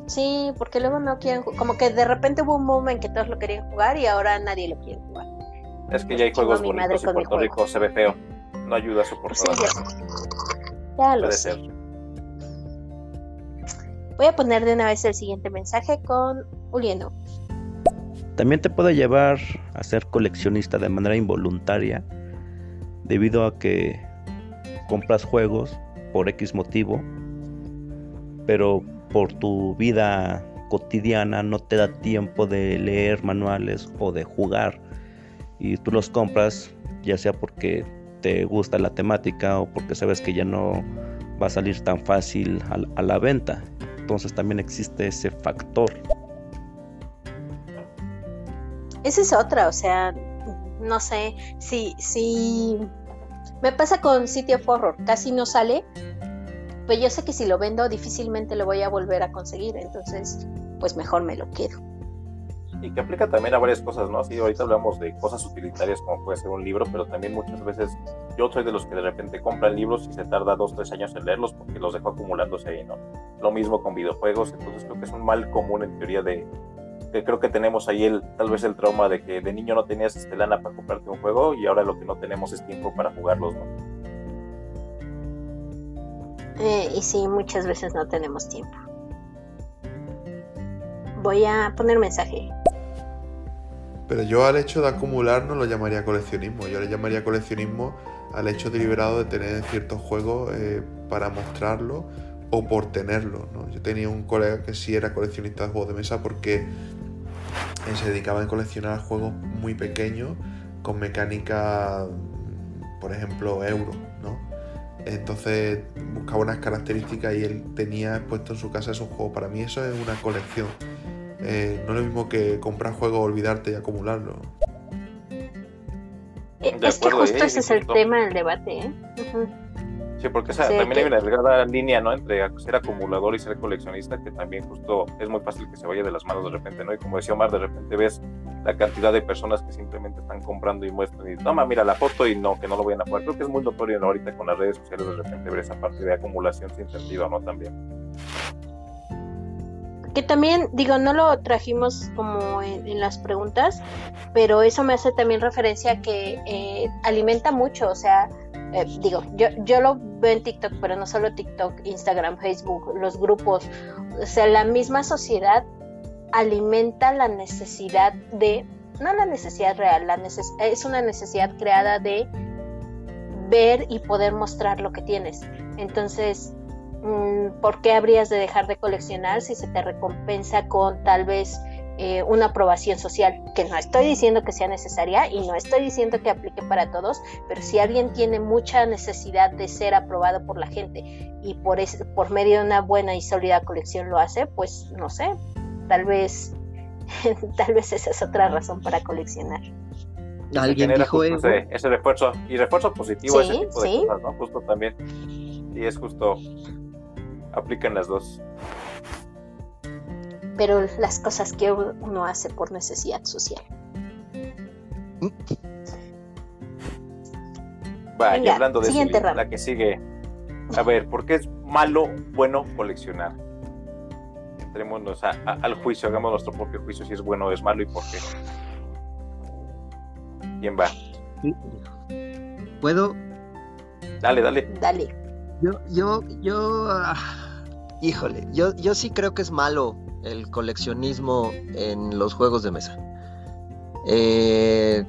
Sí, porque luego no quieren, como que de repente hubo un momento en que todos lo querían jugar y ahora nadie lo quiere jugar. Es que ya hay juegos bonitos y Puerto Rico se ve feo. No ayuda a pues ya, lo sé. Voy a poner de una vez el siguiente mensaje con Ulieno. También te puede llevar a ser coleccionista de manera involuntaria debido a que compras juegos por X motivo, pero por tu vida cotidiana no te da tiempo de leer manuales o de jugar y tú los compras ya sea porque te gusta la temática o porque sabes que ya no va a salir tan fácil a, la venta entonces también existe ese factor. Esa es otra, o sea, no sé, si, si me pasa con City of Horror, casi no sale, pues yo sé que si lo vendo difícilmente lo voy a volver a conseguir, entonces pues mejor me lo quedo y que aplica también a varias cosas, ¿no? Sí, ahorita hablamos de cosas utilitarias como puede ser un libro, pero también muchas veces yo soy de los que de repente compran libros y se tarda dos, tres años en leerlos porque los dejo acumulándose ahí, ¿no? Lo mismo con videojuegos, entonces creo que es un mal común en teoría de que creo que tenemos ahí el, tal vez el trauma de que de niño no tenías este lana para comprarte un juego y ahora lo que no tenemos es tiempo para jugarlos, ¿no? Eh, y sí, muchas veces no tenemos tiempo. Voy a poner mensaje. Pero yo al hecho de acumular no lo llamaría coleccionismo, yo le llamaría coleccionismo al hecho deliberado de tener ciertos juegos eh, para mostrarlo o por tenerlo. ¿no? Yo tenía un colega que sí era coleccionista de juegos de mesa porque se dedicaba a coleccionar juegos muy pequeños con mecánica, por ejemplo, euro, ¿no? Entonces buscaba unas características y él tenía expuesto en su casa esos juegos. Para mí eso es una colección. Eh, no es lo mismo que comprar juegos, olvidarte y acumularlo. Eh, es que justo ese es el tema del debate, ¿eh? Sí, porque también hay una delgada línea, ¿no? Entre ser acumulador y ser coleccionista, que también justo es muy fácil que se vaya de las manos de repente, ¿no? Y como decía Omar, de repente ves la cantidad de personas que simplemente están comprando y muestran y toma, mira la foto y no, que no lo vayan a jugar. Creo que es muy notorio ahorita con las redes sociales de repente ver esa parte de acumulación sin sentido, ¿no? También. Que también, digo, no lo trajimos como en, las preguntas, pero eso me hace también referencia a que eh, alimenta mucho, o sea, eh, digo, yo, yo lo veo en TikTok, pero no solo TikTok, Instagram, Facebook, los grupos, o sea, la misma sociedad alimenta la necesidad de, no la necesidad real, la es una necesidad creada de ver y poder mostrar lo que tienes. Entonces, ¿por qué habrías de dejar de coleccionar si se te recompensa con tal vez eh, una aprobación social, que no estoy diciendo que sea necesaria y no estoy diciendo que aplique para todos, pero si alguien tiene mucha necesidad de ser aprobado por la gente y por, por medio de una buena y sólida colección lo hace, pues no sé, tal vez, tal vez esa es otra razón para coleccionar. Alguien dijo ese, ese, refuerzo y refuerzo positivo ese tipo de cosas, ¿no? Justo también. Y es justo aplican las dos pero las cosas que uno hace por necesidad social. Va, y hablando de eso, la que sigue. A ver, ¿por qué es malo, bueno coleccionar? Entrémonos al juicio, hagamos nuestro propio juicio si es bueno o es malo y por qué. ¿Quién va? ¿Puedo? Dale, dale. Dale. Yo, yo, yo, ah, híjole, yo, yo sí creo que es malo el coleccionismo en los juegos de mesa. Eh,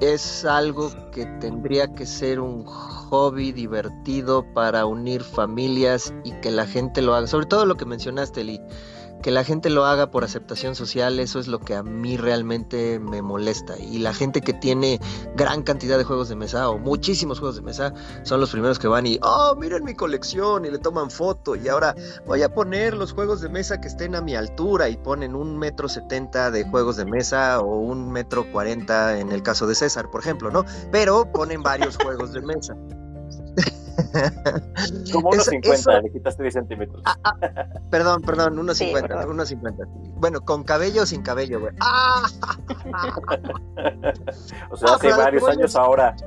es algo que tendría que ser un hobby divertido para unir familias y que la gente lo haga. Sobre todo lo que mencionaste, Lee que la gente lo haga por aceptación social, eso es lo que a mí realmente me molesta. Y la gente que tiene gran cantidad de juegos de mesa o muchísimos juegos de mesa son los primeros que van y, oh, miren mi colección y le toman foto y ahora voy a poner los juegos de mesa que estén a mi altura y ponen un metro setenta de juegos de mesa o un metro cuarenta en el caso de César, por ejemplo, ¿no? Pero ponen varios juegos de mesa. Como unos 50, le quitaste 10 centímetros. Ah, ah, perdón, perdón, unos 50, unos 50. Bueno, con cabello o sin cabello, güey. ¡Ah! o sea, hace varios años ahora.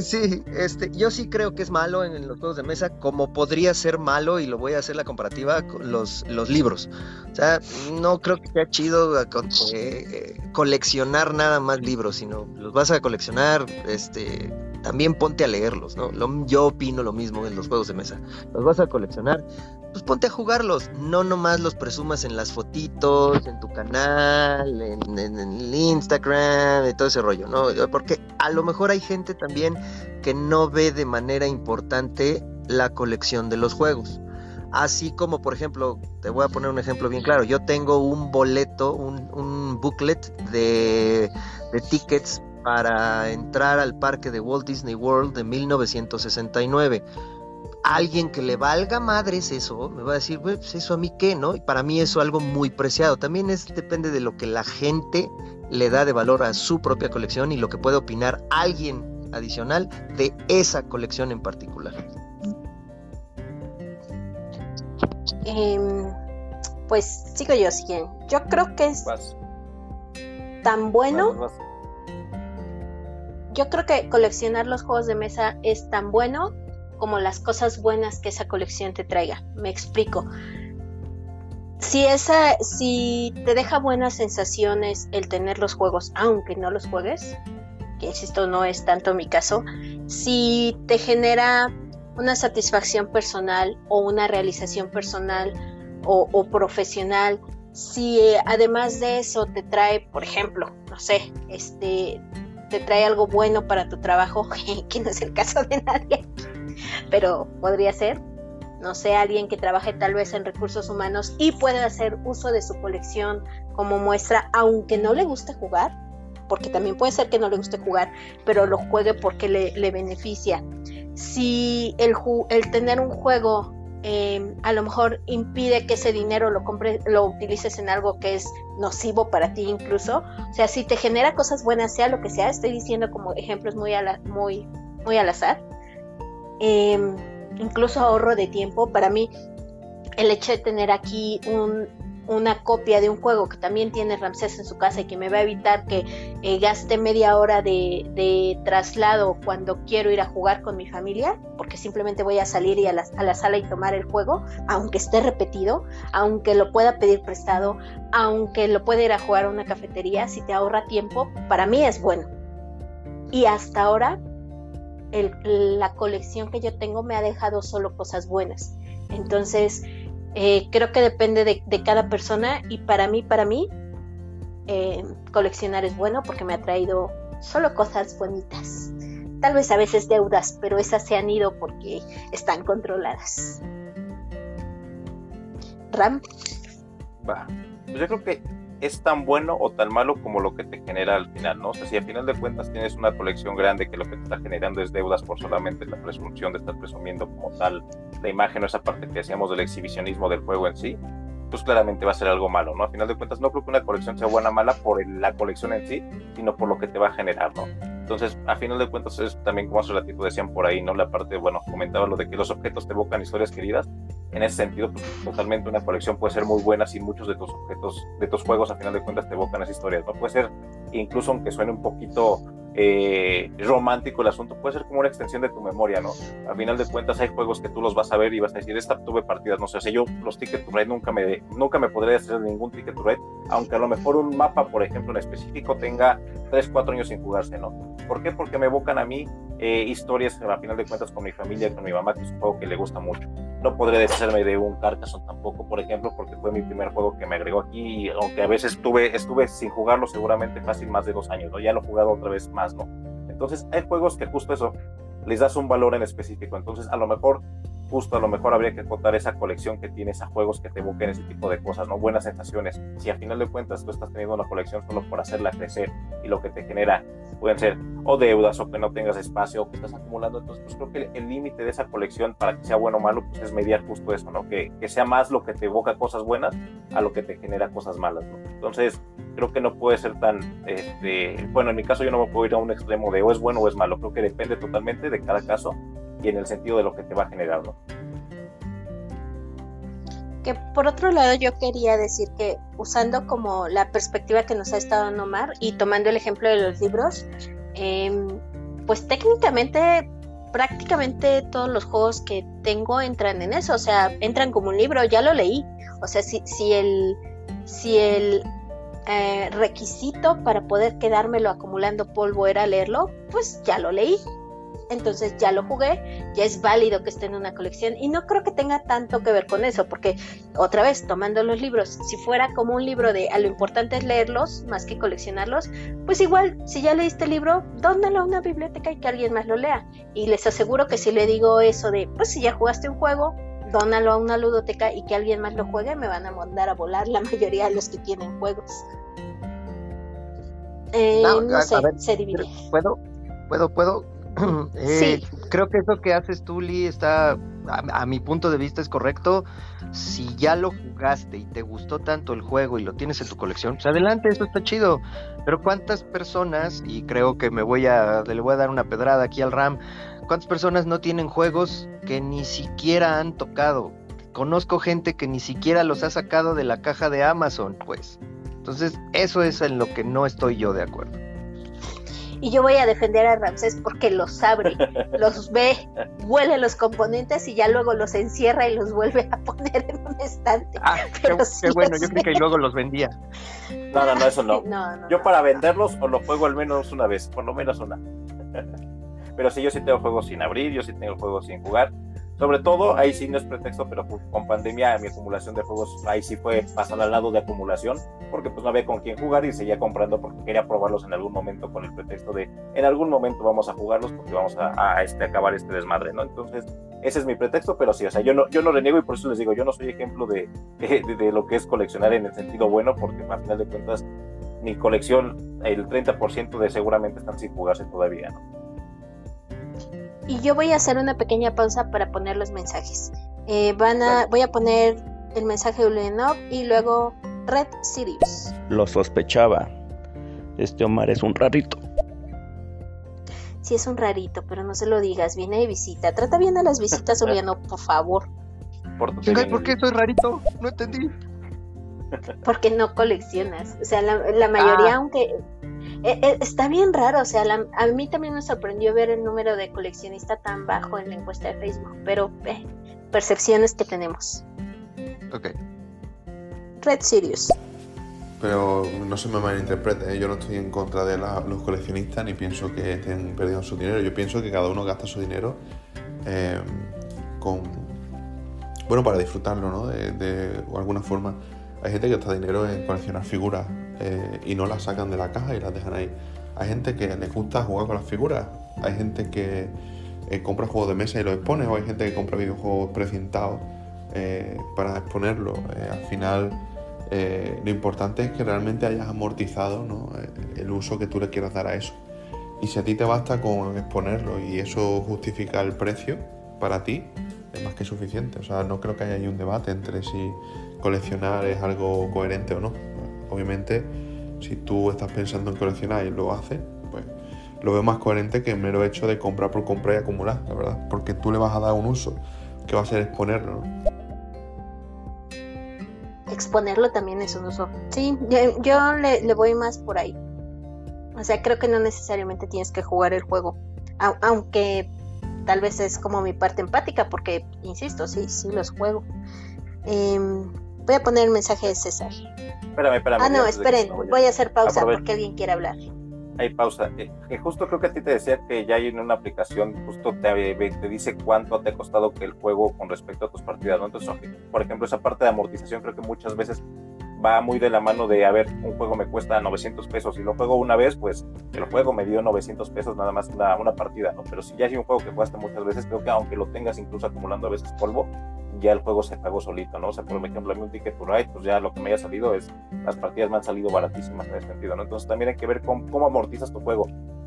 Sí, este, yo sí creo que es malo en, los juegos de mesa, como podría ser malo, y lo voy a hacer la comparativa con los, los libros. O sea, no creo que sea chido eh, eh, coleccionar nada más libros, sino los vas a coleccionar, este, también ponte a leerlos, ¿no? yo opino lo mismo en los juegos de mesa. Los vas a coleccionar, pues ponte a jugarlos. No nomás los presumas en las fotitos, en tu canal, en, en, Instagram, y todo ese rollo, ¿no? Porque a lo mejor hay gente también que no ve de manera importante la colección de los juegos. Así como, por ejemplo, te voy a poner un ejemplo bien claro. Yo tengo un boleto, un, booklet de tickets para entrar al parque de Walt Disney World de 1969. Alguien que le valga madres eso, me va a decir, pues eso a mí qué, ¿no? Y para mí eso es algo muy preciado. También es, depende de lo que la gente le da de valor a su propia colección y lo que puede opinar alguien adicional de esa colección en particular. Em, pues sigo yo, siguen. Yo creo que es tan bueno yo creo que coleccionar los juegos de mesa es tan bueno como las cosas buenas que esa colección te traiga. Me explico. Si esa, si te deja buenas sensaciones el tener los juegos, aunque no los juegues, que insisto no es tanto mi caso, si te genera una satisfacción personal o una realización personal o, o profesional si eh, además de eso te trae, por ejemplo, no sé, este, te trae algo bueno para tu trabajo, que no es el caso de nadie, pero podría ser, no sé, alguien que trabaje tal vez en recursos humanos y pueda hacer uso de su colección como muestra, aunque no le guste jugar, porque también puede ser que no le guste jugar, pero lo juegue porque le, beneficia. Si el, el tener un juego Em, a lo mejor impide que ese dinero lo compres, lo utilices en algo que es nocivo para ti incluso. O sea, si te genera cosas buenas, sea lo que sea, estoy diciendo como ejemplos muy, muy, muy al azar. Em, incluso ahorro de tiempo. Para mí, el hecho de tener aquí un, una copia de un juego que también tiene Ramsés en su casa y que me va a evitar que eh, gaste media hora de, traslado cuando quiero ir a jugar con mi familia, porque simplemente voy a salir y a la, a la, sala y tomar el juego, aunque esté repetido, aunque lo pueda pedir prestado, aunque lo pueda ir a jugar a una cafetería, si te ahorra tiempo, para mí es bueno. Y hasta ahora, la colección que yo tengo me ha dejado solo cosas buenas. Entonces, eh, creo que depende de, cada persona y para mí, para mí, eh, coleccionar es bueno porque me ha traído solo cosas bonitas. Tal vez a veces deudas, pero esas se han ido porque están controladas. Ram. Pues yo creo que es tan bueno o tan malo como lo que te genera al final, ¿no? O sea, si al final de cuentas tienes una colección grande que lo que te está generando es deudas por solamente la presunción de estar presumiendo como tal la imagen o esa parte que decíamos del exhibicionismo del juego en sí, pues claramente va a ser algo malo, ¿no? A final de cuentas no creo que una colección sea buena o mala por la colección en sí, sino por lo que te va a generar, ¿no? Entonces, a final de cuentas es también como hace ratito decían por ahí, ¿no? La parte, bueno, comentaba lo de que los objetos te evocan historias queridas, en ese sentido, pues, totalmente una colección puede ser muy buena si muchos de tus objetos, de tus juegos, a final de cuentas, te evocan esas historias. No puede ser, incluso aunque suene un poquito eh, romántico el asunto, puede ser como una extensión de tu memoria, ¿no? A final de cuentas, hay juegos que tú los vas a ver y vas a decir, esta tuve partidas, no sé, o sea, yo los Ticket to Ride nunca me, nunca me podría hacer ningún Ticket to Ride, aunque a lo mejor un mapa, por ejemplo, en específico tenga 3, 4 años sin jugarse, ¿no? ¿Por qué? Porque me evocan a mí eh, historias, a final de cuentas, con mi familia, con mi mamá, que es un juego que le gusta mucho. No podré deshacerme de un Carcassonne tampoco, por ejemplo, porque fue mi primer juego que me agregó aquí, aunque a veces estuve, estuve sin jugarlo seguramente fácil más de dos años, ¿no? Ya lo he jugado otra vez más, ¿no? Entonces hay juegos que justo eso, les das un valor en específico. Entonces a lo mejor justo a lo mejor habría que acotar esa colección que tienes a juegos que te evoquen ese tipo de cosas, ¿no? Buenas sensaciones. Si a final de cuentas tú estás teniendo una colección solo por hacerla crecer y lo que te genera pueden ser o deudas o que no tengas espacio o que estás acumulando, entonces pues creo que el límite de esa colección para que sea bueno o malo pues es mediar justo eso, ¿no? Que, que, sea más lo que te evoca cosas buenas a lo que te genera cosas malas, ¿no? Entonces creo que no puede ser tan, este, bueno, en mi caso yo no me puedo ir a un extremo de o es bueno o es malo, creo que depende totalmente de cada caso y en el sentido de lo que te va a generar, ¿no? Que por otro lado yo quería decir que usando como la perspectiva que nos ha estado dando Omar y tomando el ejemplo de los libros, em, pues técnicamente prácticamente todos los juegos que tengo entran en eso, o sea, entran como un libro, ya lo leí, o sea, si, si el, si el eh, requisito para poder quedármelo acumulando polvo era leerlo, pues ya lo leí, entonces ya lo jugué, ya es válido que esté en una colección y no creo que tenga tanto que ver con eso, porque otra vez, tomando los libros, si fuera como un libro de a lo importante es leerlos más que coleccionarlos, pues igual, si ya leíste el libro, dónalo a una biblioteca y que alguien más lo lea. Y les aseguro que si le digo eso de, pues si ya jugaste un juego, dónalo a una ludoteca y que alguien más lo juegue, me van a mandar a volar la mayoría de los que tienen juegos. Eh, no, sé, se divide. ¿Puedo? ¿Puedo? ¿Puedo? Eh, creo que eso que haces tú, Lee, está, a, mi punto de vista, es correcto. Si ya lo jugaste y te gustó tanto el juego y lo tienes en tu colección, pues adelante, eso está chido. Pero cuántas personas, y creo que me voy a, le voy a dar una pedrada aquí al RAM, cuántas personas no tienen juegos que ni siquiera han tocado. Conozco gente que ni siquiera los ha sacado de la caja de Amazon, pues. Entonces, eso es en lo que no estoy yo de acuerdo y yo voy a defender a Ramsés porque los abre, los ve, huele los componentes y ya luego los encierra y los vuelve a poner en un estante. Ah, qué, bueno, yo creo que luego los vendía. No, no, no, eso no. yo para venderlos o lo juego al menos una vez, por lo menos una. Pero sí, yo sí tengo juegos sin abrir, yo sí tengo juegos sin jugar. Sobre todo, ahí sí no es pretexto, pero pues, con pandemia mi acumulación de juegos ahí sí fue pasar al lado de acumulación, porque pues no había con quién jugar y seguía comprando porque quería probarlos en algún momento con el pretexto de en algún momento vamos a jugarlos porque vamos a, este, acabar este desmadre, ¿no? Entonces, ese es mi pretexto, pero sí, o sea, yo no, yo no reniego y por eso les digo, yo no soy ejemplo de, de, lo que es coleccionar en el sentido bueno, porque al final de cuentas mi colección, el 30% de seguramente están sin jugarse todavía, ¿no? Y yo voy a hacer una pequeña pausa para poner los mensajes. Eh, van a, voy a poner el mensaje de Ulenov y luego Red Sirius. Lo sospechaba. Este Omar es un rarito. Sí, es un rarito, pero no se lo digas. Viene de visita. Trata bien a las visitas, Uliano, por favor. ¿Por, qué soy rarito? No entendí. Porque no coleccionas. O sea, la, mayoría, ah. aunque eh, eh, está bien raro, o sea, a mí también me sorprendió ver el número de coleccionistas tan bajo en la encuesta de Facebook, pero eh, percepciones que tenemos. Ok. Red Sirius. Pero no se me malinterprete, yo no estoy en contra de los coleccionistas ni pienso que estén perdiendo su dinero. Yo pienso que cada uno gasta su dinero con. Bueno, para disfrutarlo, ¿no? De, de, alguna forma. Hay gente que gasta dinero en coleccionar figuras eh, y no las sacan de la caja y las dejan ahí. Hay gente que les gusta jugar con las figuras, hay gente que eh, compra juegos de mesa y los expone, o hay gente que compra videojuegos precintados eh, para exponerlo. al final, lo importante es que realmente hayas amortizado el uso que tú le quieras dar a eso. Y si a ti te basta con exponerlo y eso justifica el precio para ti, es más que suficiente. O sea, no creo que haya ahí un debate entre si coleccionar es algo coherente o no. Obviamente, si tú estás pensando en coleccionar y lo haces, pues lo veo más coherente que el mero hecho de comprar por comprar y acumular, la verdad. Porque tú le vas a dar un uso que va a ser exponerlo, Exponerlo también es un uso. Sí, yo, le, voy más por ahí. O sea, creo que no necesariamente tienes que jugar el juego. aunque tal vez es como mi parte empática, porque, insisto, sí, sí los juego. Em, voy a poner el mensaje de César. Espérame, espérame. Ah, no, esperen, voy a hacer pausa porque alguien quiere hablar. Hay pausa. Eh, justo creo que a ti te decía que ya hay en una aplicación, justo te, te dice cuánto te ha costado que el juego con respecto a tus partidas, ¿no? Entonces, por ejemplo, esa parte de amortización creo que muchas veces va muy de la mano de, a ver, un juego me cuesta 900 pesos y lo juego una vez, pues el juego me dio 900 pesos nada más una, una partida, ¿no? Pero si ya hay un juego que cuesta muchas veces, creo que aunque lo tengas incluso acumulando a veces polvo, ya el juego se pagó solito, ¿no? O sea, por ejemplo, a mí un ticket to ride, pues ya lo que me haya salido es, las partidas me han salido baratísimas en ese sentido, ¿no? Entonces también hay que ver cómo, cómo amortizas tu juego.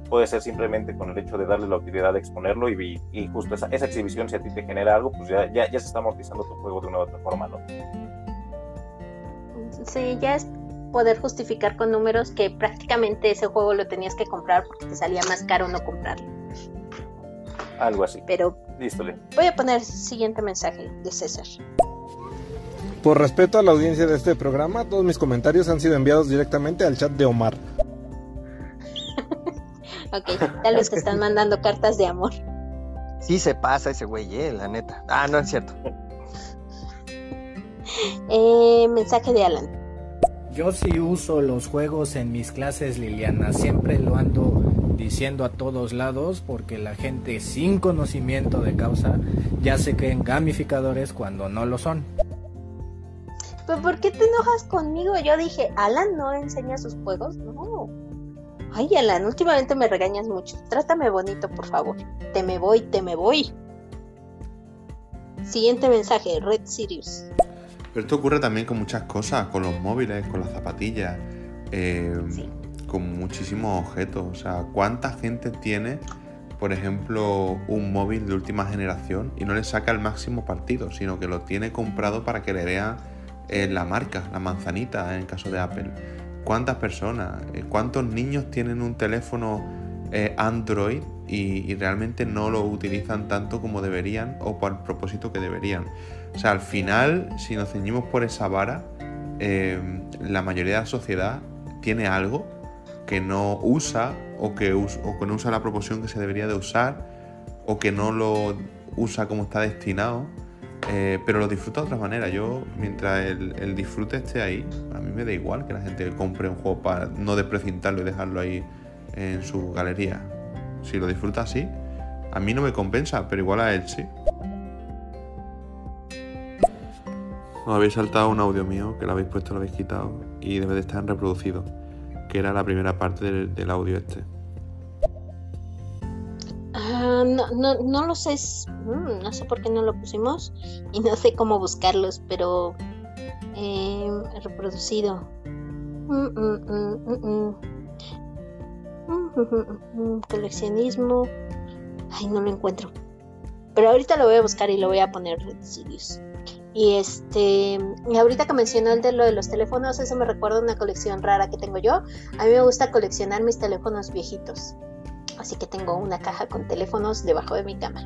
Puede ser simplemente con el hecho de darle la utilidad de exponerlo y, y justo esa, esa, exhibición, si a ti te genera algo, pues ya, ya, ya se está amortizando tu juego de una u otra forma, ¿no? Sí, ya es poder justificar con números que prácticamente ese juego lo tenías que comprar porque te salía más caro no comprarlo. Algo así. Pero voy a poner el siguiente mensaje de César. Por respeto a la audiencia de este programa, todos mis comentarios han sido enviados directamente al chat de Omar. ok, tal vez que están mandando cartas de amor. Sí se pasa ese güey, eh, la neta. Ah, no es cierto. Eh, mensaje de Alan. Yo sí uso los juegos en mis clases, Liliana. Siempre lo ando diciendo a todos lados porque la gente sin conocimiento de causa ya se creen gamificadores cuando no lo son. ¿Pero por qué te enojas conmigo? Yo dije, Alan no enseña sus juegos. No. Ay, Alan, últimamente me regañas mucho. Trátame bonito, por favor. Te me voy, te me voy. Siguiente mensaje, Red Sirius. Pero esto ocurre también con muchas cosas, con los móviles, con las zapatillas, eh, con muchísimos objetos. O sea, ¿cuánta gente tiene, por ejemplo, un móvil de última generación y no le saca el máximo partido, sino que lo tiene comprado para que le vean eh, la marca, la manzanita en el caso de Apple? ¿Cuántas personas, eh, cuántos niños tienen un teléfono Android y, y realmente no lo utilizan tanto como deberían o por el propósito que deberían? O sea, al final, si nos ceñimos por esa vara, eh, la mayoría de la sociedad tiene algo que no usa o que, no usa la proporción que se debería de usar o que no lo usa como está destinado, eh, pero lo disfruta de otra manera. Yo, mientras el, disfrute esté ahí, a mí me da igual que la gente compre un juego para no desprecintarlo y dejarlo ahí en su galería. Si lo disfruta así, a mí no me compensa, pero igual a él sí. Os habéis saltado un audio mío, que lo habéis puesto, lo habéis quitado, y debe de estar en reproducido, que era la primera parte del, audio este. Ah, no, no, no lo sé, mm, no sé por qué no lo pusimos y no sé cómo buscarlos, pero eh, reproducido. Mm, mm, Coleccionismo. Ay, no lo encuentro. Pero ahorita lo voy a buscar y lo voy a poner Red Sirius. Y este, y ahorita que mencionó el de lo de los teléfonos, eso me recuerda a una colección rara que tengo yo. A mí me gusta coleccionar mis teléfonos viejitos. Así que tengo una caja con teléfonos debajo de mi cama.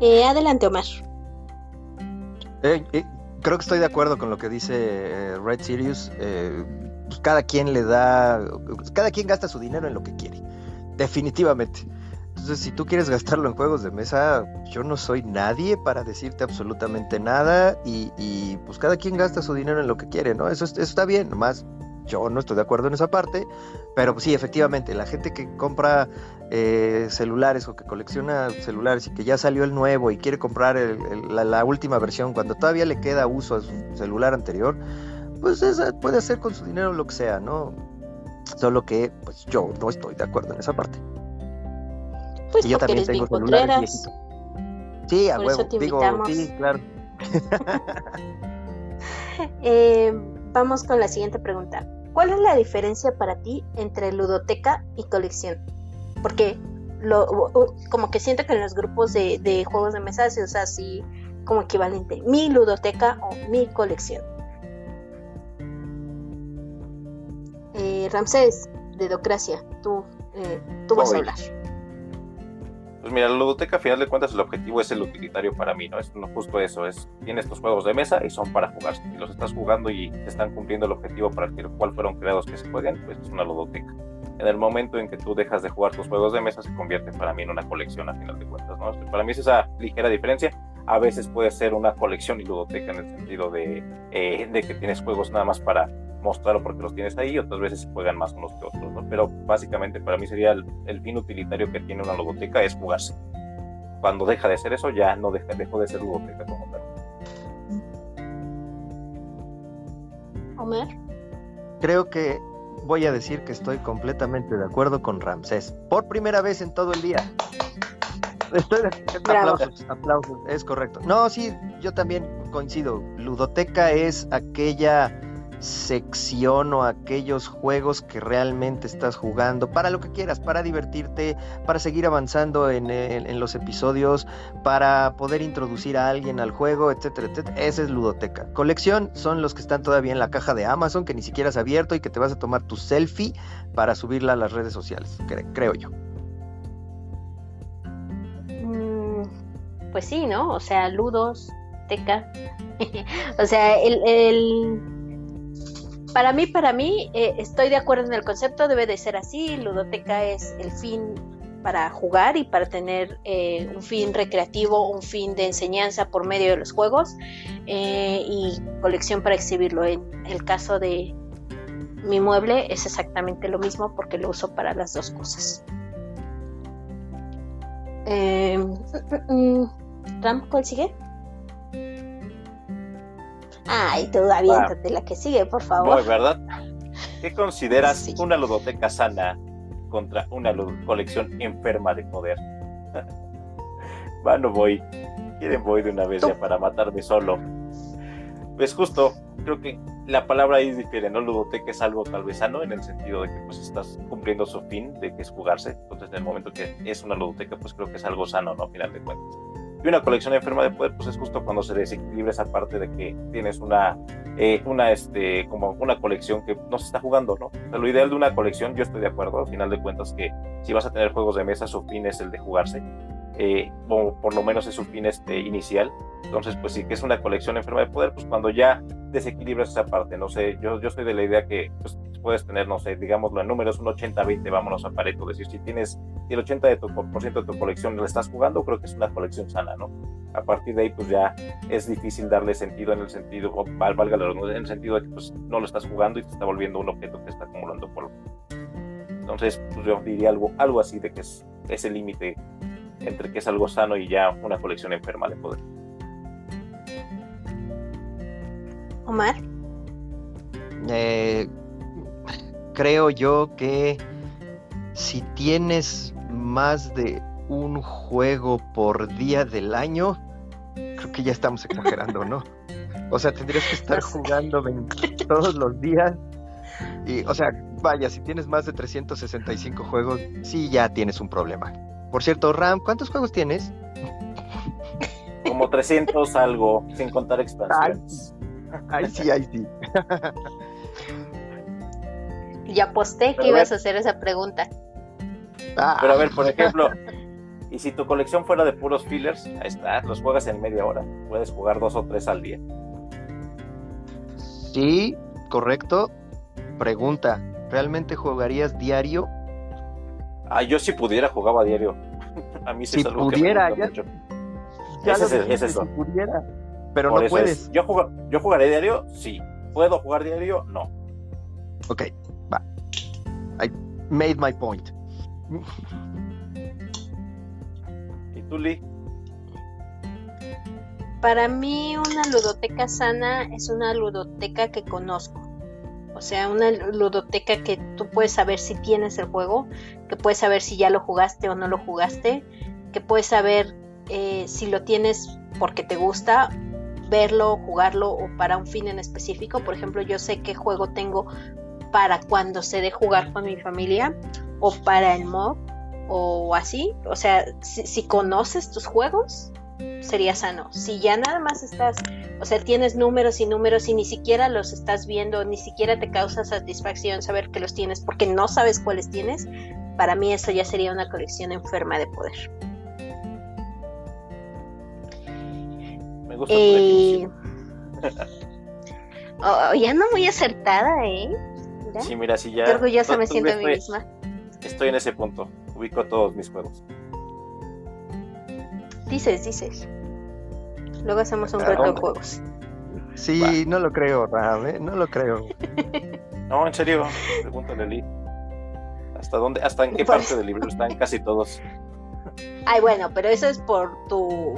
Eh, adelante, Omar. Eh, eh, creo que estoy de acuerdo con lo que dice eh, Red Sirius. eh, pues cada quien le da, cada quien gasta su dinero en lo que quiere, definitivamente. Entonces, si tú quieres gastarlo en juegos de mesa, yo no soy nadie para decirte absolutamente nada y, pues cada quien gasta su dinero en lo que quiere, ¿no? Eso, es- eso está bien, nomás yo no estoy de acuerdo en esa parte, pero pues, sí, efectivamente, la gente que compra eh, celulares o que colecciona celulares y que ya salió el nuevo y quiere comprar la, última versión cuando todavía le queda uso a su celular anterior, pues puede hacer con su dinero lo que sea, ¿no? Solo que pues yo no estoy de acuerdo en esa parte. Pues y yo porque también eres tengo viejitos. Sí, a Por eso huevo, te digo, invitamos. sí, claro. Eh, vamos con la siguiente pregunta. ¿Cuál es la diferencia para ti entre ludoteca y colección? Porque lo, como que siento que en los grupos de, de juegos de mesa se usa así como equivalente mi ludoteca o mi colección. Eh, Ramsés, de Docracia, tú, eh, tú vas a hablar. Pues mira, la ludoteca, a final de cuentas, el objetivo es el utilitario para mí, ¿no? Es no justo eso, es, tienes tus juegos de mesa y son para jugarse. Si los estás jugando y están cumpliendo el objetivo para el cual fueron creados que se jueguen, pues es una ludoteca. En el momento en que tú dejas de jugar tus juegos de mesa, se convierte para mí en una colección, a final de cuentas, ¿no? Para mí es esa ligera diferencia. A veces puede ser una colección y ludoteca en el sentido de, eh, de que tienes juegos nada más para mostrarlo porque los tienes ahí, otras veces se juegan más unos que otros, ¿no? Pero básicamente para mí sería el, el fin utilitario que tiene una ludoteca es jugarse. Cuando deja de ser eso, ya no deja, dejó de ser ludoteca como tal. Omar. Creo que voy a decir que estoy completamente de acuerdo con Ramsés. Por primera vez en todo el día. Estoy de... Aplausos, aplausos, es correcto. No, sí, yo también coincido. Ludoteca es aquella sección o aquellos juegos que realmente estás jugando para lo que quieras, para divertirte, para seguir avanzando en, los episodios, para poder introducir a alguien al juego, etcétera, etcétera. Esa es ludoteca. Colección son los que están todavía en la caja de Amazon, que ni siquiera has abierto y que te vas a tomar tu selfie para subirla a las redes sociales, cre- creo yo. Mm, pues sí, ¿no? O sea, ludos, teca. o sea, el- para mí, para mí, eh, estoy de acuerdo en el concepto, debe de ser así. Ludoteca es el fin para jugar y para tener eh, un fin recreativo, un fin de enseñanza por medio de los juegos eh, y colección para exhibirlo. En el caso de mi mueble es exactamente lo mismo porque lo uso para las dos cosas. Eh, Ram, ¿cuál sigue? Ay, tú aviéntate la que sigue, por favor. Voy, ¿verdad? ¿Qué consideras Sí. una ludoteca sana contra una colección enferma de poder? bueno, voy. Quieren voy de una vez ya para matarme solo. Pues justo, creo que la palabra ahí difiere, ¿no? Ludoteca es algo tal vez sano en el sentido de que pues estás cumpliendo su fin, de que es jugarse. Entonces, en el momento que es una ludoteca, pues creo que es algo sano, ¿no? A final de cuentas. Y una colección enferma de poder, pues es justo cuando se desequilibra esa parte de que tienes una, eh, una, este, como una colección que no se está jugando, ¿no? O sea, lo ideal de una colección, yo estoy de acuerdo, al final de cuentas, que si vas a tener juegos de mesa, su fin es el de jugarse, eh, o por lo menos es su fin este, inicial. Entonces, pues sí que es una colección enferma de poder, pues cuando ya desequilibras esa parte, no sé, yo, yo soy de la idea que pues, puedes tener, no sé, digámoslo en números, un 80-20, vámonos a Pareto, decir, si tienes si el 80% de tu, por ciento de tu colección la estás jugando, creo que es una colección sana, ¿no? A partir de ahí, pues ya es difícil darle sentido en el sentido, o val- valga la en el sentido de que pues, no lo estás jugando y te está volviendo un objeto que está acumulando polvo. Entonces, pues yo diría algo, algo así de que es ese límite entre que es algo sano y ya una colección enferma de poder. Omar. Eh, creo yo que si tienes más de un juego por día del año, creo que ya estamos exagerando, ¿no? O sea, tendrías que estar jugando todos los días. Y, o sea, vaya, si tienes más de 365 juegos, sí ya tienes un problema. Por cierto, Ram, ¿cuántos juegos tienes? Como 300 algo, sin contar expansiones. Ay, sí, ay, sí. Ya aposté que ibas a hacer esa pregunta. Ah. Pero a ver, por ejemplo, y si tu colección fuera de puros fillers, ahí está, los juegas en media hora. Puedes jugar dos o tres al día. Sí, correcto. Pregunta, ¿realmente jugarías diario? Ah, yo si pudiera jugaba diario. A mí sí si es algo pudiera, que me ya, ya ese es, eso. Si pudiera, pero no puedes. Yo, yo jugaré diario, sí. ¿Puedo jugar diario? No. Ok, va. I made my point. ¿Y tú, Lee? Para mí una ludoteca sana es una ludoteca que conozco. O sea, una ludoteca que tú puedes saber si tienes el juego, que puedes saber si ya lo jugaste o no lo jugaste, que puedes saber eh, si lo tienes porque te gusta, verlo, jugarlo o para un fin en específico. Por ejemplo, yo sé qué juego tengo para cuando se dé jugar con mi familia o para el mob o así. O sea, si conoces tus juegos, sería sano. Si ya nada más estás, o sea, tienes números y números y ni siquiera los estás viendo, ni siquiera te causa satisfacción saber que los tienes porque no sabes cuáles tienes, para mí eso ya sería una colección enferma de poder. Me gusta eh... oh, ya no muy acertada, ¿eh? Sí, mira, si ya. Qué orgullosa me siento a mí misma. Estoy en ese punto. Ubico todos mis juegos. Dices, dices. Luego hacemos un reto de juegos. Sí, no lo creo, Ram, ¿eh? no lo creo. no, en serio, pregúntale, Lee. ¿Hasta dónde, hasta en qué parte del libro están casi todos? Ay, bueno, pero eso es por tu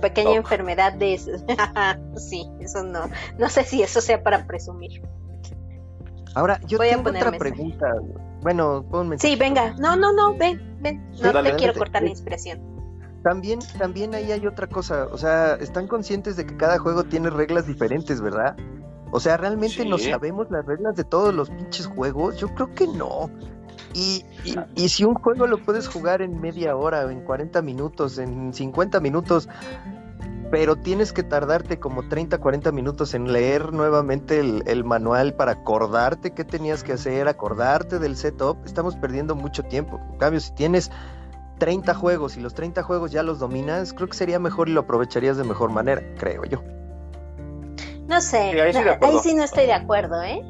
pequeña enfermedad de sí, eso no, no sé si eso sea para presumir. Ahora, yo tengo otra pregunta. Bueno, ponme. Sí, venga. No, no, no, ven, ven. No te quiero cortar la inspiración también, también ahí hay otra cosa, o sea, están conscientes de que cada juego tiene reglas diferentes, ¿verdad? O sea, ¿realmente no sabemos las reglas de todos los pinches juegos? Yo creo que no. Y, y, si un juego lo puedes jugar en media hora, en 40 minutos, en 50 minutos, pero tienes que tardarte como 30, 40 minutos en leer nuevamente el, el, manual para acordarte qué tenías que hacer, acordarte del setup, estamos perdiendo mucho tiempo. En cambio, si tienes 30 juegos y los 30 juegos ya los dominas, creo que sería mejor y lo aprovecharías de mejor manera, creo yo. No sé, ahí, sí no estoy de acuerdo, ¿eh?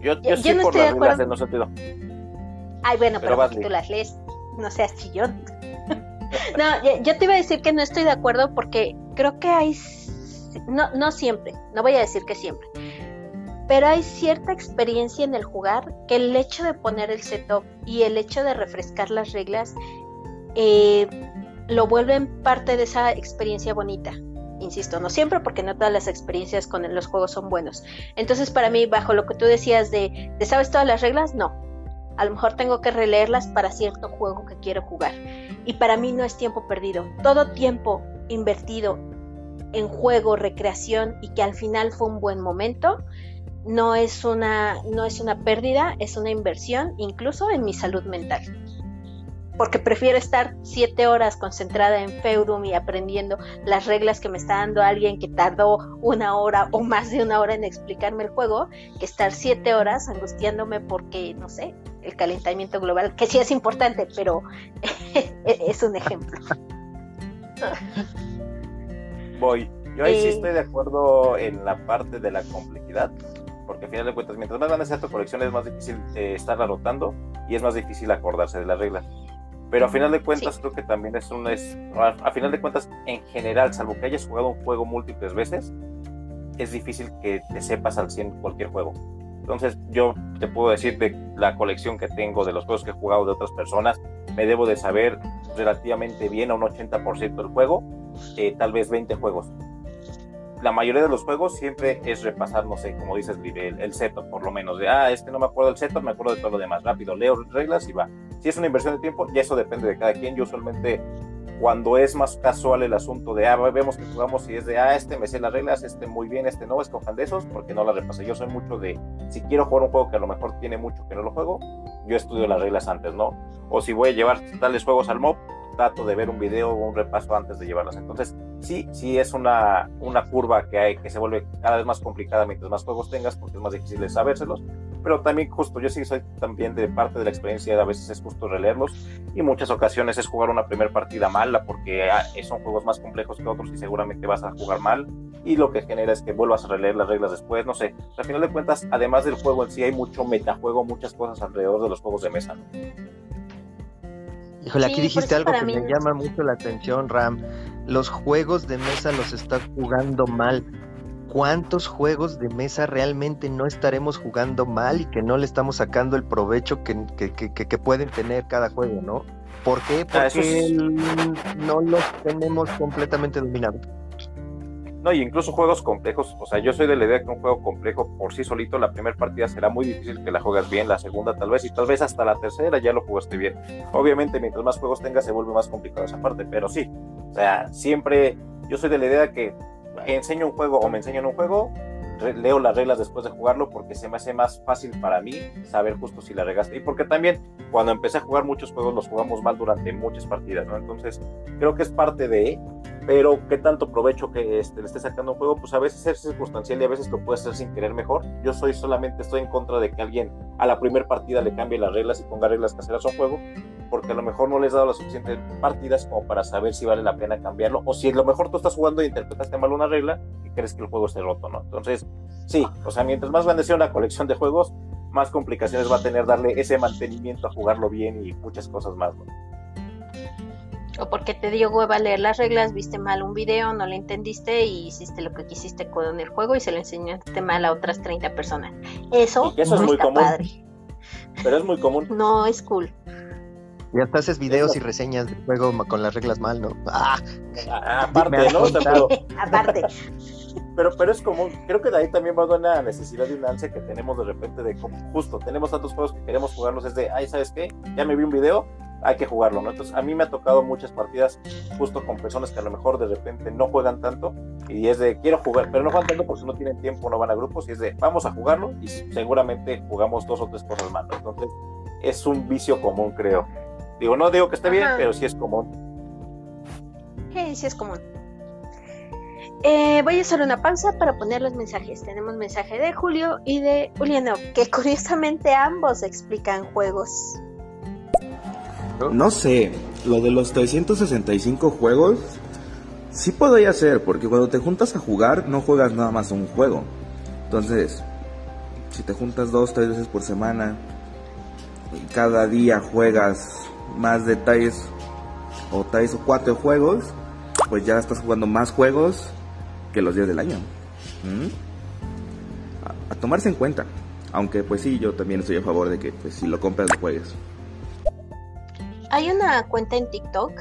Yo, yo, sí no por estoy de acuerdo. En no sentido. Ay, bueno, pero, pero tú las lees, no seas chillón. no, yo te iba a decir que no estoy de acuerdo porque creo que hay, no, no siempre, no voy a decir que siempre, pero hay cierta experiencia en el jugar que el hecho de poner el setup y el hecho de refrescar las reglas eh, lo vuelven parte de esa experiencia bonita. Insisto, no siempre porque no todas las experiencias con los juegos son buenos. Entonces para mí, bajo lo que tú decías de, de ¿sabes todas las reglas? No. A lo mejor tengo que releerlas para cierto juego que quiero jugar. Y para mí no es tiempo perdido. Todo tiempo invertido en juego, recreación y que al final fue un buen momento, no es una, no es una pérdida, es una inversión, incluso en mi salud mental porque prefiero estar siete horas concentrada en Feudum y aprendiendo las reglas que me está dando alguien que tardó una hora o más de una hora en explicarme el juego, que estar siete horas angustiándome porque, no sé, el calentamiento global, que sí es importante, pero es un ejemplo. Voy. Yo ahí sí eh, estoy de acuerdo en la parte de la complejidad, porque al final de cuentas, mientras más grande sea tu colección, es más difícil eh, estar anotando y es más difícil acordarse de las reglas. Pero a final de cuentas creo que también es un... Es, a, final de cuentas, en general, salvo que hayas jugado un juego múltiples veces, es difícil que te sepas al 100 cualquier juego. Entonces yo te puedo decir de la colección que tengo, de los juegos que he jugado de otras personas, me debo de saber relativamente bien a un 80% del juego, eh, tal vez 20 juegos. la mayoría de los juegos siempre es repasar, no sé, como dices, el, el setup, por lo menos, de, ah, este no me acuerdo del setup, me acuerdo de todo lo demás, rápido, leo reglas y va. Si es una inversión de tiempo, ya eso depende de cada quien. Yo usualmente, cuando es más casual el asunto de, ah, vemos que jugamos y es de, ah, este me sé las reglas, este muy bien, este no, escojan de esos, porque no la repasé. Yo soy mucho de, si quiero jugar un juego que a lo mejor tiene mucho que no lo juego, yo estudio las reglas antes, ¿no? O si voy a llevar tales juegos al mob, trato de ver un video o un repaso antes de llevarlas. Entonces, sí, sí es una, una curva que hay que se vuelve cada vez más complicada mientras más juegos tengas, porque es más difícil de sabérselos. Pero también justo, yo sí soy también de parte de la experiencia, a veces es justo releerlos y muchas ocasiones es jugar una primera partida mala porque ah, son juegos más complejos que otros y seguramente vas a jugar mal y lo que genera es que vuelvas a releer las reglas después, no sé. Al final de cuentas, además del juego en sí, hay mucho metajuego, muchas cosas alrededor de los juegos de mesa. Híjole, aquí dijiste algo que me llama mucho la atención, Ram. Los juegos de mesa los estás jugando mal. ¿Cuántos juegos de mesa realmente no estaremos jugando mal y que no le estamos sacando el provecho que, que, pueden tener cada juego, no? ¿Por qué? Ah, Porque no los tenemos completamente dominados. No, y incluso juegos complejos, o sea, yo soy de la idea que un juego complejo por sí solito, la primera partida será muy difícil que la juegas bien, la segunda tal vez, y tal vez hasta la tercera ya lo jugaste bien. Obviamente, mientras más juegos tengas, se vuelve más complicado esa parte, pero sí, o sea, siempre yo soy de la idea que enseño un juego o me enseñan un juego, leo las reglas después de jugarlo porque se me hace más fácil para mí saber justo si la regaste. Y porque también cuando empecé a jugar muchos juegos los jugamos mal durante muchas partidas, ¿no? Entonces creo que es parte de, pero qué tanto provecho que este, le esté sacando un juego, pues a veces es circunstancial y a veces lo puede hacer sin querer mejor. Yo soy solamente, estoy en contra de que alguien a la primera partida le cambie las reglas y ponga reglas caseras a un juego porque a lo mejor no les ha dado las suficientes partidas como para saber si vale la pena cambiarlo, o si a lo mejor tú estás jugando y interpretaste mal una regla y crees que el juego esté roto, ¿no? Entonces, sí, o sea, mientras más grande sea una colección de juegos, más complicaciones va a tener darle ese mantenimiento a jugarlo bien y muchas cosas más, ¿no? O porque te dio hueva leer las reglas, viste mal un video, no lo entendiste y hiciste lo que quisiste con el juego y se lo enseñaste mal a otras 30 personas. Eso, eso es muy común. Pero es muy común. No, es cool. Y hasta haces videos y reseñas del juego con las reglas mal, ¿no? ¡Ah! ah aparte, ¿no? pero, aparte. Pero, pero es común. Creo que de ahí también va una necesidad de un ansia que tenemos de repente de como justo, tenemos tantos juegos que queremos jugarlos, es de, ay, ¿sabes qué? Ya me vi un video, hay que jugarlo, ¿no? Entonces, a mí me ha tocado muchas partidas justo con personas que a lo mejor de repente no juegan tanto y es de, quiero jugar, pero no juegan tanto porque no tienen tiempo, no van a grupos y es de, vamos a jugarlo y seguramente jugamos dos o tres cosas más, ¿no? Entonces, es un vicio común, creo. Digo, no digo que esté bien, pero sí es común. Sí, sí es común. Eh, voy a hacer una pausa para poner los mensajes. Tenemos mensaje de Julio y de Juliano, que curiosamente ambos explican juegos. No sé, lo de los 365 juegos sí podría ser, porque cuando te juntas a jugar no juegas nada más un juego. Entonces, si te juntas dos, tres veces por semana y cada día juegas más detalles o tres o cuatro juegos, pues ya estás jugando más juegos que los días del año. A, tomarse en cuenta. Aunque pues sí, yo también estoy a favor de que pues, si lo compras lo juegues. Hay una cuenta en TikTok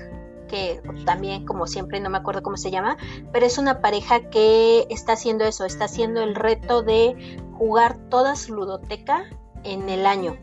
que también como siempre no me acuerdo cómo se llama, pero es una pareja que está haciendo eso, está haciendo el reto de jugar toda su ludoteca en el año.